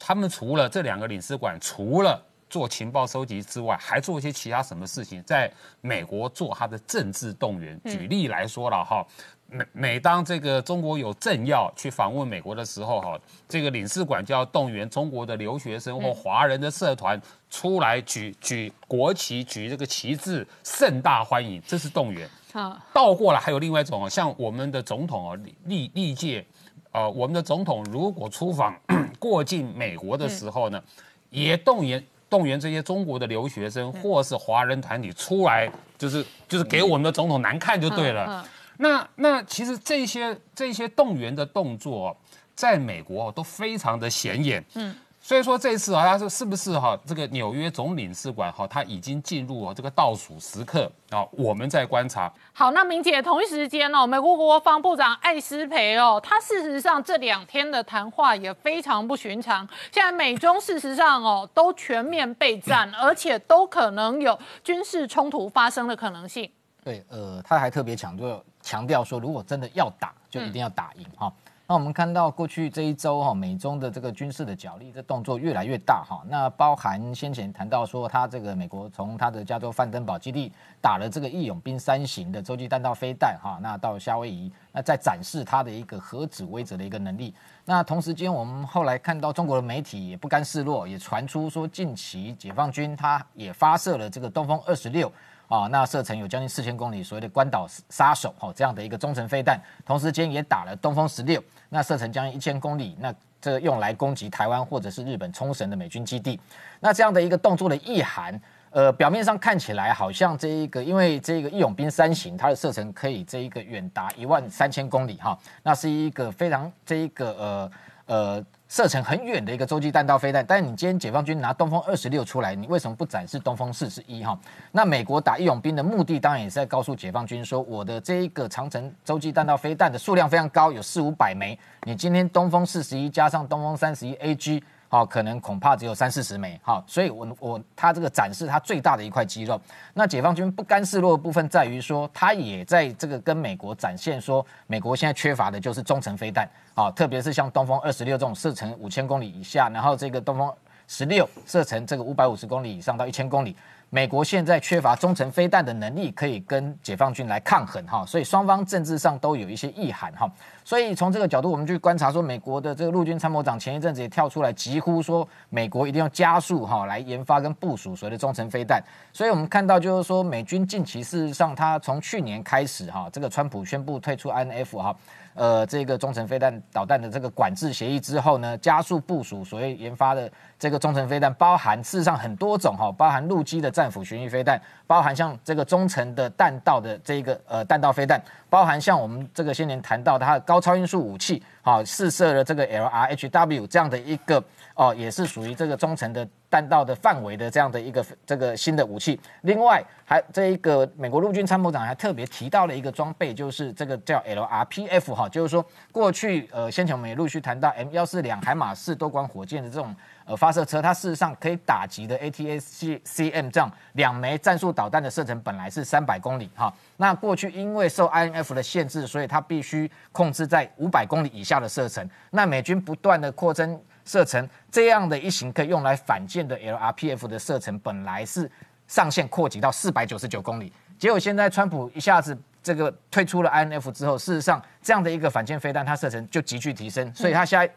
他们除了这两个领事馆，除了做情报收集之外，还做一些其他什么事情？在美国做他的政治动员。举例来说了哈，每每当这个中国有政要去访问美国的时候哈，这个领事馆就要动员中国的留学生或华人的社团出来举举国旗、举这个旗帜，盛大欢迎，这是动员。好，倒过来还有另外一种哦，像我们的总统啊，历历届。呃，我们的总统如果出访 过境美国的时候呢，也动员动员这些中国的留学生或是华人团体出来，就是就是给我们的总统难看就对了。那那其实这些这些动员的动作，在美国都非常的显眼。嗯。所以说这次啊，他说是不是哈？这个纽约总领事馆哈，他已经进入了这个倒数时刻啊，我们在观察。好，那明姐同一时间哦，美国国防部长艾斯培哦，他事实上这两天的谈话也非常不寻常。现在美中事实上哦都全面备战，而且都可能有军事冲突发生的可能性。对，呃，他还特别强调强调说，如果真的要打，就一定要打赢哈。那我们看到过去这一周哈，美中的这个军事的角力，这动作越来越大哈。那包含先前谈到说，他这个美国从他的加州范登堡基地打了这个义勇兵三型的洲际弹道飞弹哈，那到夏威夷，那在展示他的一个核子威慑的一个能力。那同时间，我们后来看到中国的媒体也不甘示弱，也传出说近期解放军他也发射了这个东风二十六。啊，那射程有将近四千公里，所谓的关岛杀手哈，这样的一个中程飞弹，同时间也打了东风十六，那射程将近一千公里，那这用来攻击台湾或者是日本冲绳的美军基地，那这样的一个动作的意涵，呃，表面上看起来好像这一个，因为这个义勇兵三型，它的射程可以这一个远达一万三千公里哈，那是一个非常这一个呃呃。射程很远的一个洲际弹道飞弹，但是你今天解放军拿东风二十六出来，你为什么不展示东风四十一哈？那美国打义勇兵的目的，当然也是在告诉解放军说，我的这一个长城洲际弹道飞弹的数量非常高，有四五百枚。你今天东风四十一加上东风三十一 AG。好，可能恐怕只有三四十枚。好，所以，我我他这个展示他最大的一块肌肉。那解放军不甘示弱的部分在于说，他也在这个跟美国展现说，美国现在缺乏的就是中程飞弹。好，特别是像东风二十六这种射程五千公里以下，然后这个东风十六射程这个五百五十公里以上到一千公里。美国现在缺乏中程飞弹的能力，可以跟解放军来抗衡哈，所以双方政治上都有一些意涵哈。所以从这个角度，我们去观察说，美国的这个陆军参谋长前一阵子也跳出来，疾呼说美国一定要加速哈来研发跟部署所谓的中程飞弹。所以我们看到就是说，美军近期事实上，他从去年开始哈，这个川普宣布退出 INF 哈。呃，这个中程飞弹导弹的这个管制协议之后呢，加速部署所谓研发的这个中程飞弹，包含事实上很多种哈，包含陆基的战斧巡弋飞弹，包含像这个中程的弹道的这个呃弹道飞弹，包含像我们这个先前谈到它的高超音速武器，好试射了这个 LRHW 这样的一个哦，也是属于这个中程的。弹道的范围的这样的一个这个新的武器，另外还这一个美国陆军参谋长还特别提到了一个装备，就是这个叫 LRPF 哈，就是说过去呃先前我们也陆续谈到 M 幺四两海马四多管火箭的这种呃发射车，它事实上可以打击的 ATACCM 这样两枚战术导弹的射程本来是三百公里哈，那过去因为受 INF 的限制，所以它必须控制在五百公里以下的射程，那美军不断的扩增。射程这样的一型可以用来反舰的 LRPF 的射程本来是上限扩及到四百九十九公里，结果现在川普一下子这个退出了 INF 之后，事实上这样的一个反舰飞弹它射程就急剧提升，所以它现在。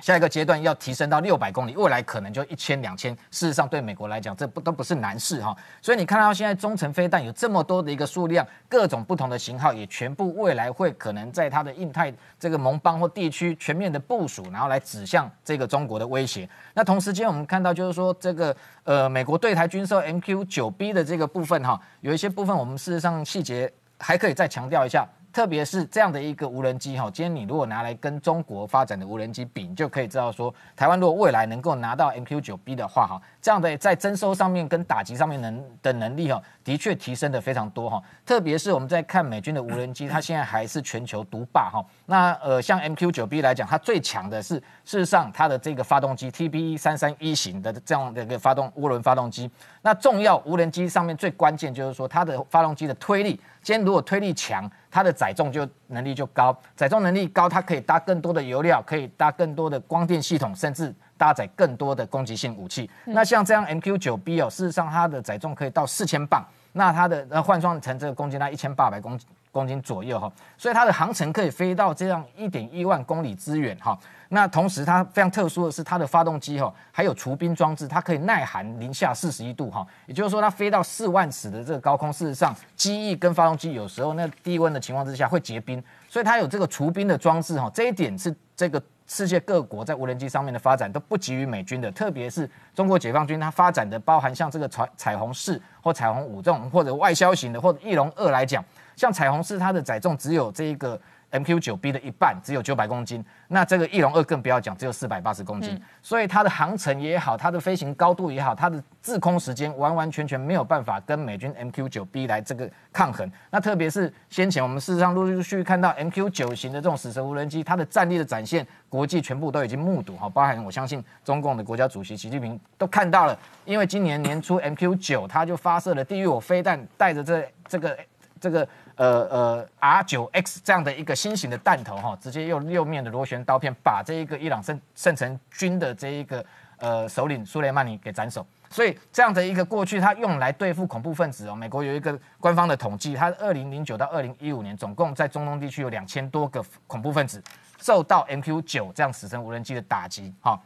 下一个阶段要提升到六百公里，未来可能就一千、两千。事实上，对美国来讲，这不都不是难事哈。所以你看到现在中程飞弹有这么多的一个数量，各种不同的型号，也全部未来会可能在它的印太这个盟邦或地区全面的部署，然后来指向这个中国的威胁。那同时间，我们看到就是说，这个呃，美国对台军售 MQ 九 B 的这个部分哈，有一些部分我们事实上细节还可以再强调一下。特别是这样的一个无人机哈，今天你如果拿来跟中国发展的无人机比，你就可以知道说，台湾如果未来能够拿到 MQ 九 B 的话哈，这样的在征收上面跟打击上面能的能力哈，的确提升的非常多哈。特别是我们在看美军的无人机，它现在还是全球独霸哈。那呃，像 MQ 九 B 来讲，它最强的是事实上它的这个发动机 TB 三三一型的这样的一个发动涡轮发动机。那重要无人机上面最关键就是说它的发动机的推力。今天如果推力强，它的载重就能力就高，载重能力高，它可以搭更多的油料，可以搭更多的光电系统，甚至搭载更多的攻击性武器。那像这样 MQ 九 B 哦，事实上它的载重可以到四千磅，那它的呃换算成这个公斤，它一千八百公公斤左右哈，所以它的航程可以飞到这样一点一万公里之远哈。那同时，它非常特殊的是，它的发动机哈，还有除冰装置，它可以耐寒零下四十一度哈。也就是说，它飞到四万尺的这个高空，事实上，机翼跟发动机有时候那低温的情况之下会结冰，所以它有这个除冰的装置哈。这一点是这个世界各国在无人机上面的发展都不及于美军的，特别是中国解放军，它发展的包含像这个彩彩虹四或彩虹五这种或者外销型的或者翼龙二来讲，像彩虹四它的载重只有这一个。MQ 九 B 的一半只有九百公斤，那这个翼龙二更不要讲，只有四百八十公斤，所以它的航程也好，它的飞行高度也好，它的滞空时间完完全全没有办法跟美军 MQ 九 B 来这个抗衡。那特别是先前我们事实上陆陆续续看到 MQ 九型的这种死神无人机，它的战力的展现，国际全部都已经目睹哈，包含我相信中共的国家主席习近平都看到了，因为今年年初 MQ 九它就发射了地狱火飞弹，带着这这个这个。呃呃 R 九 X 这样的一个新型的弹头哈，直接用六面的螺旋刀片把这一个伊朗圣圣城军的这一个呃首领苏雷曼尼给斩首。所以这样的一个过去，它用来对付恐怖分子哦。美国有一个官方的统计，它二零零九到二零一五年，总共在中东地区有两千多个恐怖分子受到 MQ 九这样死神无人机的打击，哈，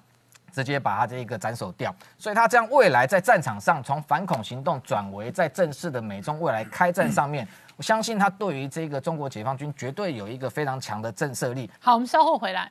直接把它这一个斩首掉。所以它这样未来在战场上从反恐行动转为在正式的美中未来开战上面，相信他对于这个中国解放军绝对有一个非常强的震慑力。好，我们稍后回来。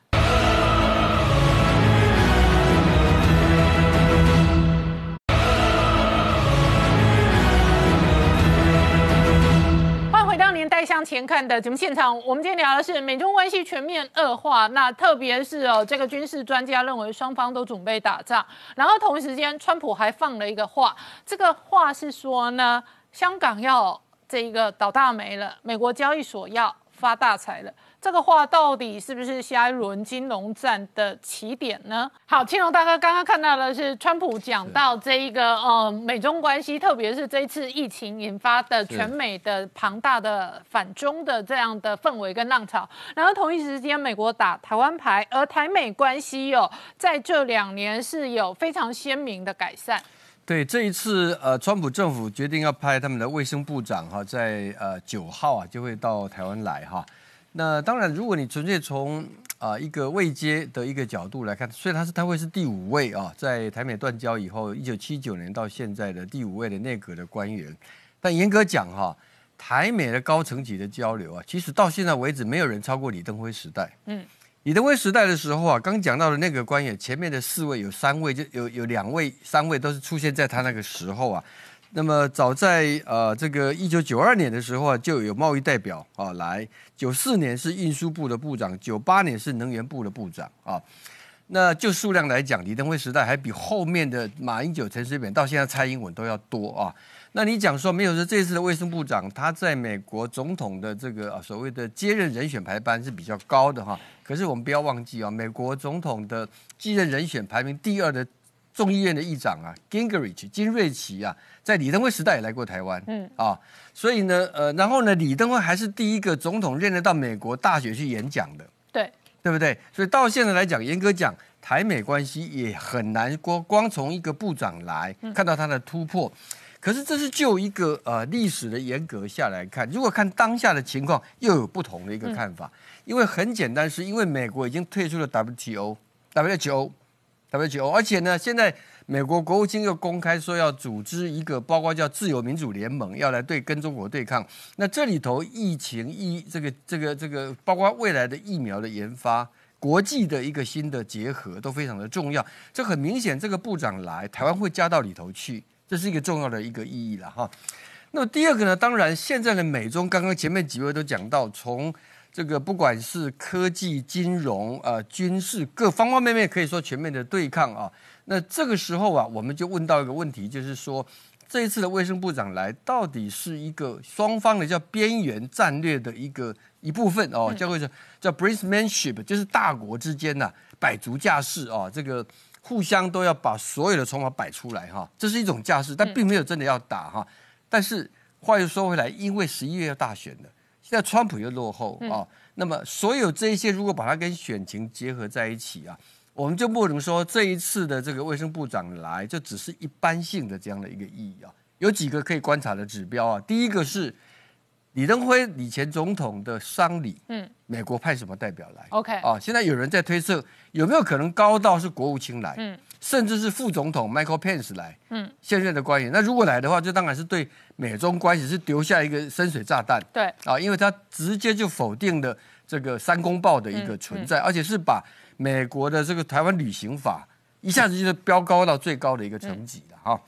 欢迎回到年代向前看的节目现场，我们今天聊的是美中关系全面恶化，那特别是哦，这个军事专家认为双方都准备打仗，然后同一时间，川普还放了一个话，这个话是说呢，香港要这一个倒大霉了，美国交易所要发大财了。这个话到底是不是下一轮金融战的起点呢？好，青龙大哥刚刚看到的是川普讲到这一个呃美中关系，特别是这一次疫情引发的全美的庞大的反中的这样的氛围跟浪潮，然后同一时间美国打台湾牌，而台美关系哦在这两年是有非常鲜明的改善。对，这一次呃，川普政府决定要派他们的卫生部长哈，在呃九号啊就会到台湾来哈。那当然，如果你纯粹从啊一个位阶的一个角度来看，虽然他是他会是第五位啊，在台美断交以后，一九七九年到现在的第五位的内阁的官员，但严格讲哈，台美的高层级的交流啊，其实到现在为止，没有人超过李登辉时代。嗯，李登辉时代的时候啊，刚讲到的那个官员，前面的四位有三位就有有两位、三位都是出现在他那个时候啊。那么早在呃这个一九九二年的时候啊，就有贸易代表啊来；九四年是运输部的部长，九八年是能源部的部长啊。那就数量来讲，李登辉时代还比后面的马英九、陈水扁到现在蔡英文都要多啊。那你讲说没有说这次的卫生部长他在美国总统的这个所谓的接任人选排班是比较高的哈。可是我们不要忘记啊，美国总统的继任人选排名第二的众议院的议长啊，Gingrich 金瑞奇啊。在李登辉时代也来过台湾，嗯啊，所以呢，呃，然后呢，李登辉还是第一个总统认得到美国大学去演讲的，对，对不对？所以到现在来讲，严格讲，台美关系也很难光光从一个部长来看到他的突破。可是这是就一个呃历史的严格下来看，如果看当下的情况，又有不同的一个看法。因为很简单，是因为美国已经退出了 WTO，WTO，WTO，而且呢，现在。美国国务卿又公开说要组织一个，包括叫自由民主联盟，要来对跟中国对抗。那这里头疫情疫这个这个这个，包括未来的疫苗的研发，国际的一个新的结合都非常的重要。这很明显，这个部长来台湾会加到里头去，这是一个重要的一个意义了哈。那么第二个呢，当然现在的美中，刚刚前面几位都讲到，从这个不管是科技、金融、呃军事各方方面面，可以说全面的对抗啊。那这个时候啊，我们就问到一个问题，就是说这一次的卫生部长来，到底是一个双方的叫边缘战略的一个一部分哦，叫做叫 brinkmanship，就是大国之间呐摆足架势啊，这个互相都要把所有的筹码摆出来哈，这是一种架势，但并没有真的要打哈。但是话又说回来，因为十一月要大选了，现在川普又落后啊，那么所有这些如果把它跟选情结合在一起啊。我们就不能说这一次的这个卫生部长来就只是一般性的这样的一个意义啊，有几个可以观察的指标啊。第一个是李登辉以前总统的丧礼，嗯，美国派什么代表来？OK。啊，现在有人在推测有没有可能高到是国务卿来，嗯，甚至是副总统 Michael Pence 来，嗯，现任的官员。那如果来的话，这当然是对美中关系是丢下一个深水炸弹，对。啊，因为他直接就否定了这个三公报的一个存在，而且是把。美国的这个台湾旅行法一下子就是飙高到最高的一个层级了哈，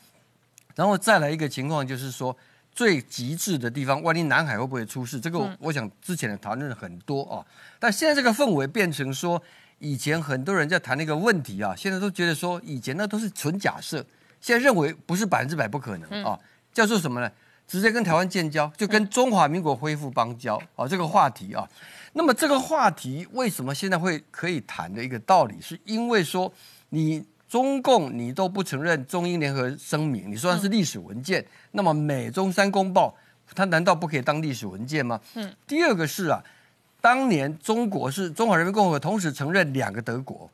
然后再来一个情况就是说最极致的地方，万一南海会不会出事？这个我想之前的讨论很多哦，但现在这个氛围变成说，以前很多人在谈那个问题啊，现在都觉得说以前那都是纯假设，现在认为不是百分之百不可能啊，叫做什么呢？直接跟台湾建交，就跟中华民国恢复邦交啊，这个话题啊。那么这个话题为什么现在会可以谈的一个道理，是因为说你中共你都不承认中英联合声明，你说它是历史文件，那么美中三公报它难道不可以当历史文件吗？嗯。第二个是啊，当年中国是中华人民共和国同时承认两个德国，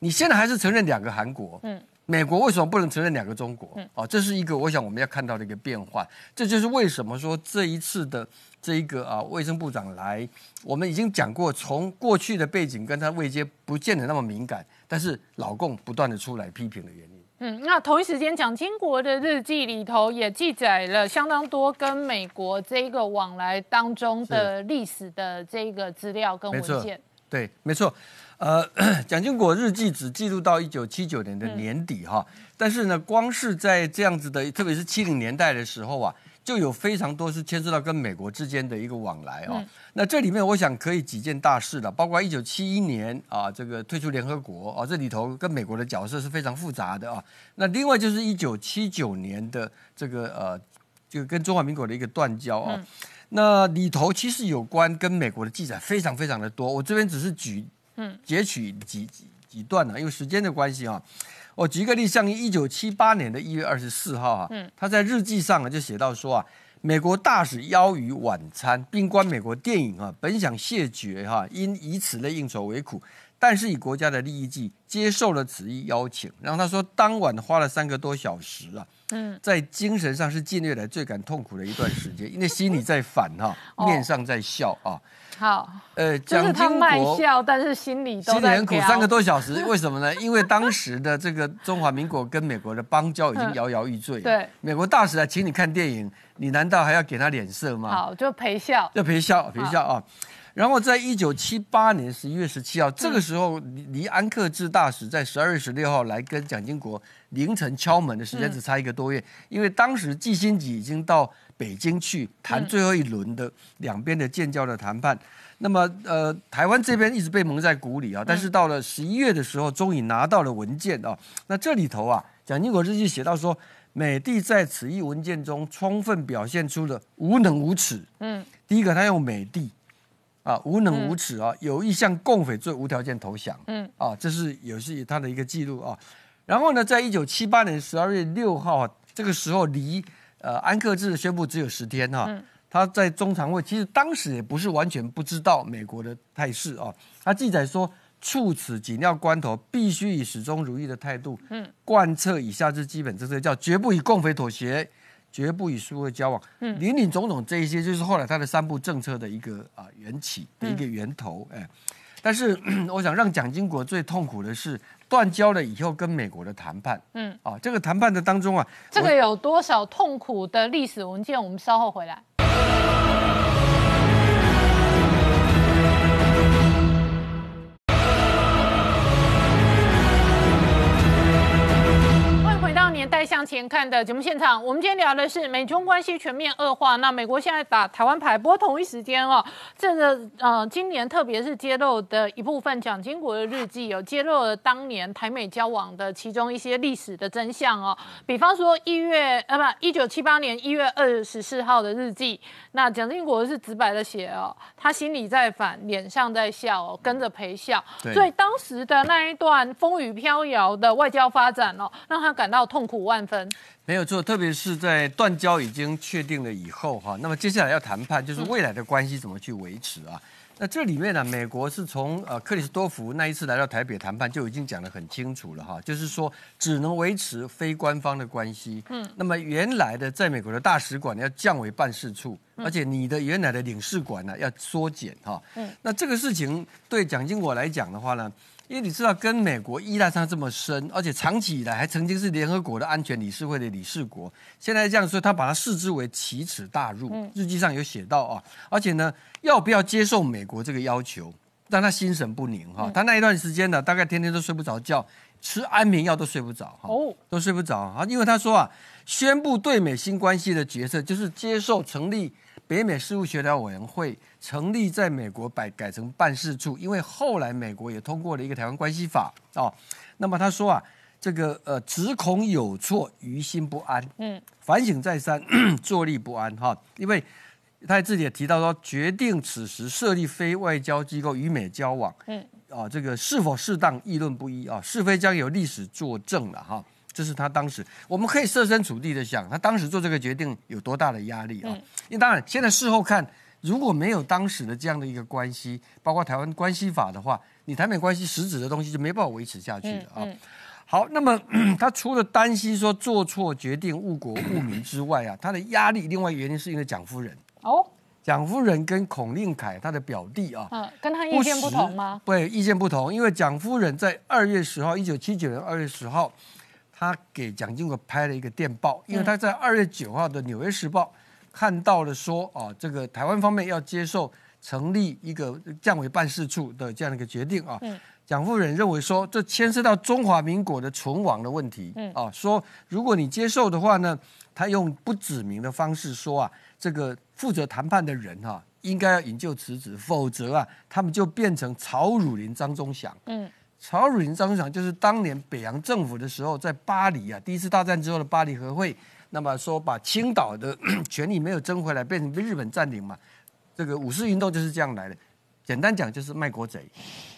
你现在还是承认两个韩国，嗯。美国为什么不能承认两个中国？哦，这是一个我想我们要看到的一个变化。这就是为什么说这一次的这一个啊卫生部长来，我们已经讲过，从过去的背景跟他未接不见得那么敏感，但是老共不断的出来批评的原因。嗯，那同一时间，蒋经国的日记里头也记载了相当多跟美国这个往来当中的历史的这个资料跟文件。对，没错。呃，蒋经国日记只记录到一九七九年的年底哈，但是呢，光是在这样子的，特别是七零年代的时候啊，就有非常多是牵涉到跟美国之间的一个往来啊。那这里面我想可以几件大事的，包括一九七一年啊，这个退出联合国啊，这里头跟美国的角色是非常复杂的啊。那另外就是一九七九年的这个呃，就跟中华民国的一个断交啊，那里头其实有关跟美国的记载非常非常的多，我这边只是举。嗯，截取几几几段呢？因为时间的关系啊，我举一个例，像一九七八年的一月二十四号啊，嗯，他在日记上啊就写到说啊，美国大使邀于晚餐，并观美国电影啊，本想谢绝哈，因以此类应酬为苦。但是以国家的利益计，接受了此一邀请。然后他说，当晚花了三个多小时啊，嗯，在精神上是近月来最感痛苦的一段时间，因为心里在反哈，面上在笑啊。好，呃，蒋经国笑，但是心里心里很苦。三个多小时，为什么呢？因为当时的这个中华民国跟美国的邦交已经 摇摇欲坠。对，美国大使来请你看电影，你难道还要给他脸色吗？好，就陪笑，就陪笑，陪笑啊。然后在一九七八年十一月十七号，这个时候离安克志大使在十二月十六号来跟蒋经国凌晨敲门的时间只差一个多月，因为当时季新吉已经到北京去谈最后一轮的两边的建交的谈判。那么呃，台湾这边一直被蒙在鼓里啊，但是到了十一月的时候，终于拿到了文件啊。那这里头啊，蒋经国日记写到说，美帝在此一文件中充分表现出了无能无耻。嗯，第一个他用美帝。啊，无能无耻啊！有意向共匪罪无条件投降。嗯，啊，这是也是他的一个记录啊。然后呢，在一九七八年十二月六号，这个时候离呃安克志宣布只有十天哈。他在中常会其实当时也不是完全不知道美国的态势啊。他记载说，处此紧要关头，必须以始终如一的态度，嗯，贯彻以下之基本政策，叫绝不与共匪妥协。绝不与苏俄交往，嗯，林林总总这一些，就是后来他的三部政策的一个啊缘起的一个源头，哎，但是 我想让蒋经国最痛苦的是断交了以后跟美国的谈判，嗯，啊，这个谈判的当中啊，这个有多少痛苦的历史文件，我们稍后回来。带向前看的节目现场，我们今天聊的是美中关系全面恶化。那美国现在打台湾牌，不过同一时间哦，这个呃，今年特别是揭露的一部分蒋经国的日记，有揭露了当年台美交往的其中一些历史的真相哦。比方说一月呃不，一九七八年一月二十四号的日记，那蒋经国是直白的写哦，他心里在反，脸上在笑，哦跟着陪笑。所以当时的那一段风雨飘摇的外交发展哦，让他感到痛苦。五万分没有错，特别是在断交已经确定了以后哈，那么接下来要谈判，就是未来的关系怎么去维持啊？那这里面呢，美国是从呃克里斯多夫那一次来到台北谈判就已经讲得很清楚了哈，就是说只能维持非官方的关系。嗯，那么原来的在美国的大使馆要降为办事处，而且你的原来的领事馆呢要缩减哈。嗯，那这个事情对蒋经国来讲的话呢？因为你知道，跟美国依赖上这么深，而且长期以来还曾经是联合国的安全理事会的理事国，现在这样说，他把它视之为奇耻大辱。日记上有写到啊，而且呢，要不要接受美国这个要求，让他心神不宁哈。他那一段时间呢，大概天天都睡不着觉，吃安眠药都睡不着哈，都睡不着啊。因为他说啊，宣布对美新关系的决策就是接受成立。北美事务协调委员会成立在美国改改成办事处，因为后来美国也通过了一个台湾关系法啊。那么他说啊，这个呃，只恐有错，于心不安，嗯，反省再三，坐立不安哈。因为他自己也提到说，决定此时设立非外交机构与美交往，嗯，啊，这个是否适当，议论不一啊，是非将有历史作证了哈。这是他当时，我们可以设身处地的想，他当时做这个决定有多大的压力啊？因为当然现在事后看，如果没有当时的这样的一个关系，包括台湾关系法的话，你台美关系实质的东西就没办法维持下去了啊。好，那么 他除了担心说做错决定误国误民之外啊，他的压力另外原因是因为蒋夫人。哦，蒋夫人跟孔令凯他的表弟啊，嗯，跟他意见不同吗？对，意见不同，因为蒋夫人在二月十号，一九七九年二月十号，她给蒋经国拍了一个电报，因为他在二月九号的《纽约时报》看到了说啊，这个台湾方面要接受成立一个降委办事处的这样的一个决定啊。蒋夫人认为说，这牵涉到中华民国的存亡的问题，啊，说如果你接受的话呢，他用不指名的方式说啊，这个负责谈判的人哈、应该要引咎辞职，否则啊，他们就变成曹汝霖、张忠祥。嗯，曹汝霖、张忠祥就是当年北洋政府的时候，在巴黎啊，第一次大战之后的巴黎和会，那么说把青岛的 权利没有争回来，变成被日本占领嘛，这个五四运动就是这样来的。简单讲就是卖国贼，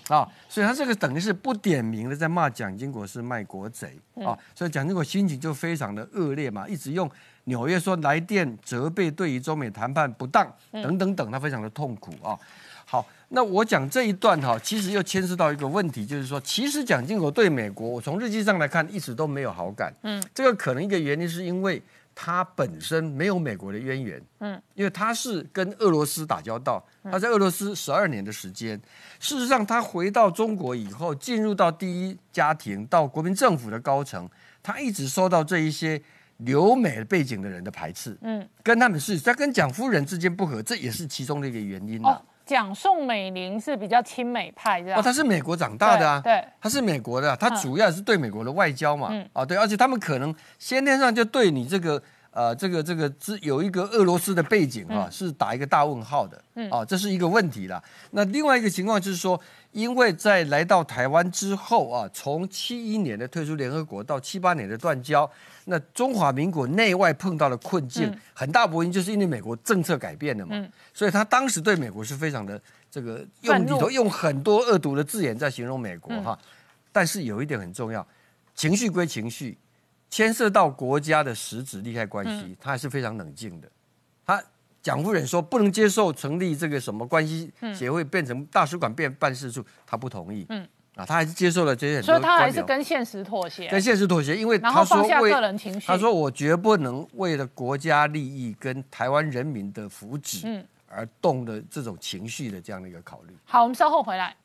啊，所以他这个等于是不点名的在骂蒋经国是卖国贼啊，所以蒋经国心情就非常的恶劣嘛，一直用纽约说来电责备对于中美谈判不当等等等，他非常的痛苦啊。好，那我讲这一段哈，其实又牵涉到一个问题，就是说，其实蒋经国对美国，我从日记上来看，一直都没有好感。嗯，这个可能一个原因是因为他本身没有美国的渊源。嗯，因为他是跟俄罗斯打交道，他在俄罗斯十二年的时间。事实上，他回到中国以后，进入到第一家庭，到国民政府的高层，他一直受到这一些留美背景的人的排斥。嗯，跟他们是他跟蒋夫人之间不和，这也是其中的一个原因啊。哦，蒋宋美龄是比较亲美派这样。哦，他是美国长大的啊，对对。他是美国的啊，他主要是对美国的外交嘛，啊，对，而且他们可能先天上就对你这个呃这个这个之有一个俄罗斯的背景啊，是打一个大问号的，啊，这是一个问题啦。那另外一个情况就是说，因为在来到台湾之后啊，从七一年的退出联合国到七八年的断交，那中华民国内外碰到的困境，很大部分就是因为美国政策改变了嘛，所以他当时对美国是非常的这个用里头用很多恶毒的字眼在形容美国哈。但是有一点很重要，情绪归情绪，牵涉到国家的实质利害关系，他还是非常冷静的。他蒋夫人说不能接受成立这个什么关系协会变成大使馆变办事处，他不同意。嗯，啊，他还是接受了这些很多所以他还是跟现实妥协。跟现实妥协，因为他说为个人情绪他说我绝不能为了国家利益跟台湾人民的福祉，嗯而动的这种情绪的这样的一个考虑。好，我们稍后回来。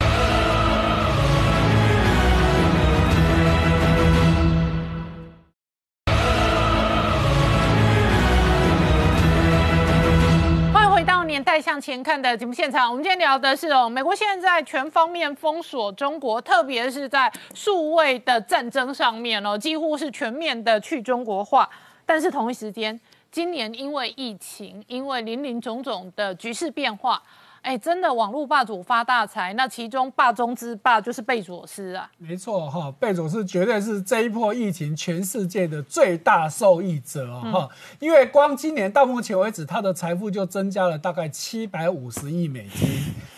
年代向前看的节目现场。我们今天聊的是哦，美国现在全方面封锁中国，特别是在数位的战争上面哦，几乎是全面的去中国化。但是同一时间，今年因为疫情，因为林林总总的局势变化，哎，真的网络霸主发大财，那其中霸中之霸就是贝佐斯啊。没错哈，贝佐斯绝对是这一波疫情全世界的最大受益者哦哈，因为光今年到目前为止，他的财富就增加了大概七百五十亿美金，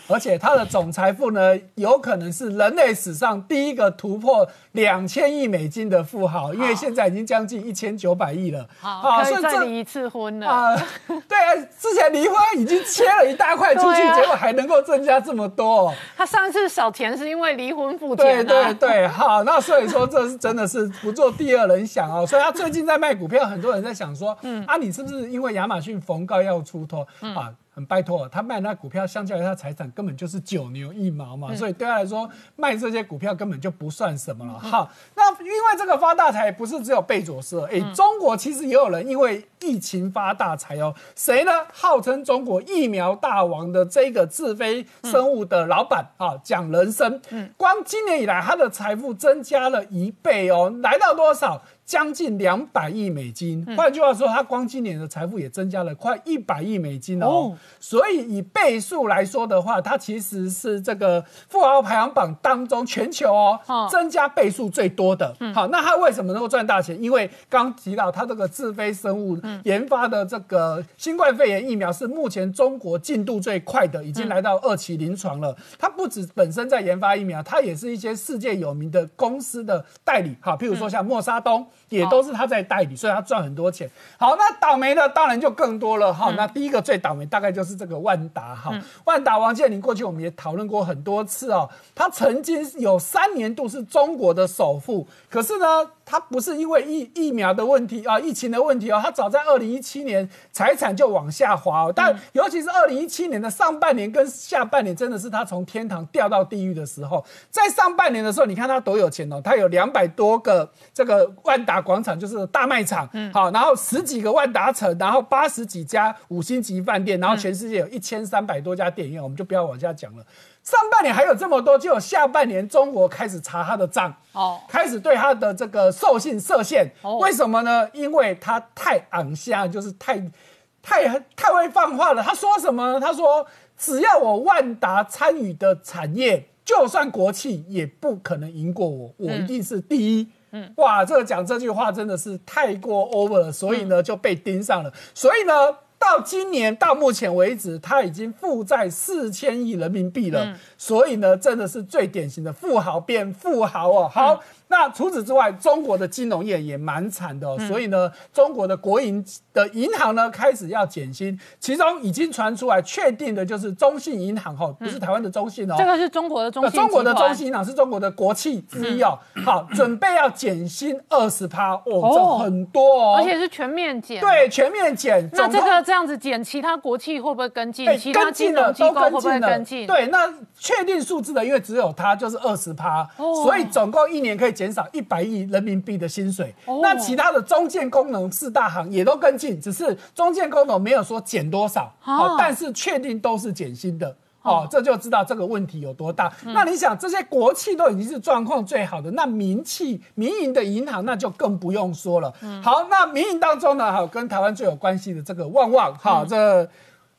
而且他的总财富呢，有可能是人类史上第一个突破两千亿美金的富豪，因为现在已经将近一千九百亿了。好，可以所以再离一次婚了。啊、对啊，之前离婚已经切了一大块出去，结果还能够增加这么多、哦。他上次少钱是因为离婚付对钱啊。对对，好，那所以说这是真的是不做第二人想哦。所以他最近在卖股票，很多人在想说，嗯啊，你是不是因为亚马逊逢高要出脱、啊？很拜托，他卖那股票，相较于他财产根本就是九牛一毛嘛，所以对他来说，卖这些股票根本就不算什么了。好，那因为这个发大财不是只有贝佐斯，哎、中国其实也有人因为疫情发大财哦。谁呢？号称中国疫苗大王的这个智飞生物的老板啊，蒋仁生，光今年以来他的财富增加了一倍哦，来到多少？将近两百亿美金。换句话说，他光今年的财富也增加了快一百亿美金哦。哦所以以倍数来说的话，它其实是这个富豪排行榜当中全球哦、嗯增加倍数最多的。好，那他为什么能够赚大钱？因为刚提到他这个智飞生物研发的这个新冠肺炎疫苗是目前中国进度最快的，已经来到二期临床了。它不止本身在研发疫苗，它也是一些世界有名的公司的代理。好，譬如说像默沙东。也都是他在代理，所以他赚很多钱。好，那倒霉的当然就更多了哈。那第一个最倒霉大概就是这个万达哈，万达王健林过去我们也讨论过很多次哦，他曾经有三年度是中国的首富，可是呢，他不是因为疫疫苗的问题啊，疫情的问题哦，他早在二零一七年财产就往下滑哦，但尤其是二零一七年的上半年跟下半年，真的是他从天堂掉到地狱的时候。在上半年的时候，你看他多有钱哦，他有两百多个这个万达广场，就是大卖场，嗯，好，然后十几个万达城，然后八十几家五星级饭店，然后全世界有一千三百多家电影院，我们就不要往下讲了。上半年还有这么多，就有下半年中国开始查他的账，哦，开始对他的这个授信设限，为什么呢？因为他太昂下，就是太太太会放话了。他说什么？他说只要我万达参与的产业。就算国企也不可能赢过我，我一定是第一。嗯，哇，这个讲这句话真的是太过 over 了，所以呢就被盯上了。所以呢，到今年到目前为止，他已经负债四千亿人民币了。所以呢，真的是最典型的富豪变富豪哦。好。那除此之外，中国的金融业也蛮惨的，所以呢，中国的国营的银行呢开始要减薪，其中已经传出来确定的就是中信银行哈，不是台湾的中信哦，这个是中国的中信，中国的中信银行是中国的国企之一哦，好，准备要减薪二十趴哦，这很多哦，而且是全面减，对，全面减。那这个这样子减，其他国企会不会跟进？其他金融机构会不会跟进？对，那确定数字的，因为只有它就是二十趴，所以总共一年可以减。减少一百亿人民币的薪水，那其他的中建功能四大行也都跟进，只是中建功能没有说减多少，哦，但是确定都是减薪的，哦，这就知道这个问题有多大。那你想，这些国企都已经是状况最好的，那民企、民营的银行那就更不用说了。好，那民营当中呢，哈，跟台湾最有关系的这个旺旺，哈，这。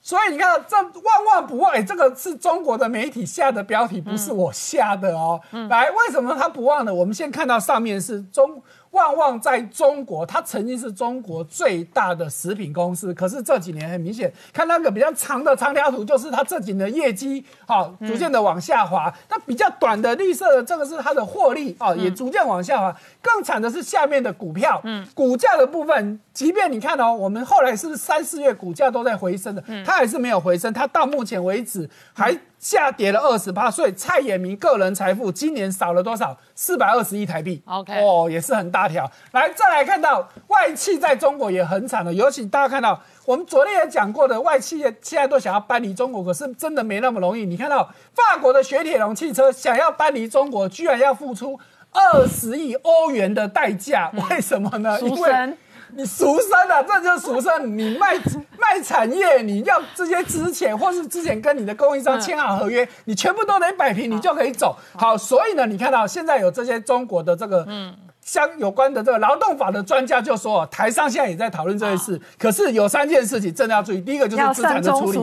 所以你看，这万万不忘，哎这个是中国的媒体下的标题，不是我下的哦。来，为什么他不忘呢？我们先看到上面是中。旺旺在中国，它曾经是中国最大的食品公司，可是这几年很明显，看那个比较长的长条图，就是它这几年的业绩好逐渐的往下滑。那比较短的绿色的这个是它的获利啊，也逐渐往下滑。更惨的是下面的股票，嗯，股价的部分，即便你看哦，我们后来是三四月股价都在回升的，它还是没有回升，它到目前为止还。下跌了二十八，所以蔡衍明个人财富今年少了多少？四百二十亿台币。OK，哦，也是很大条。来，再来看到外企在中国也很惨了，尤其大家看到，我们昨天也讲过的，外企现在都想要搬离中国，可是真的没那么容易。你看到法国的雪铁龙汽车想要搬离中国，居然要付出二十亿欧元的代价，为什么呢？因为 你赎身啊，这就是赎身。你卖 卖产业，你要这些之前或是之前跟你的供应商签好合约，你全部都得摆平，你就可以走。好，所以呢，你看到现在有这些中国的这个嗯。相有关的这个劳动法的专家就说，台上现在也在讨论这件事。可是有三件事情真的要注意，第一个就是资产的处理，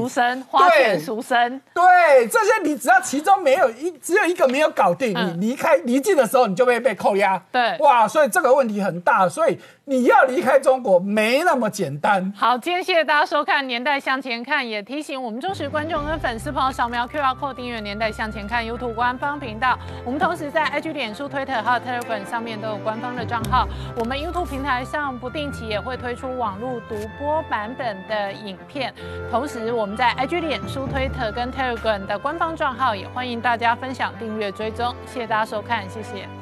对，赎身，对，这些你只要其中没有一只有一个没有搞定，你离开离境的时候你就会被扣押。对，哇，所以这个问题很大，所以你要离开中国没那么简单。好，今天谢谢大家收看《年代向前看》，也提醒我们忠实观众跟粉丝朋友扫描 QR Code 订阅《年代向前看》YouTube 官方频道。我们同时在 IG、脸书、Twitter 还有 Telegram 上面都有。官方的账号，我们 YouTube 平台上不定期也会推出网络独播版本的影片。同时，我们在 IG、脸书、推特跟 Telegram 的官方账号也欢迎大家分享、订阅、追踪。谢谢大家收看，谢谢。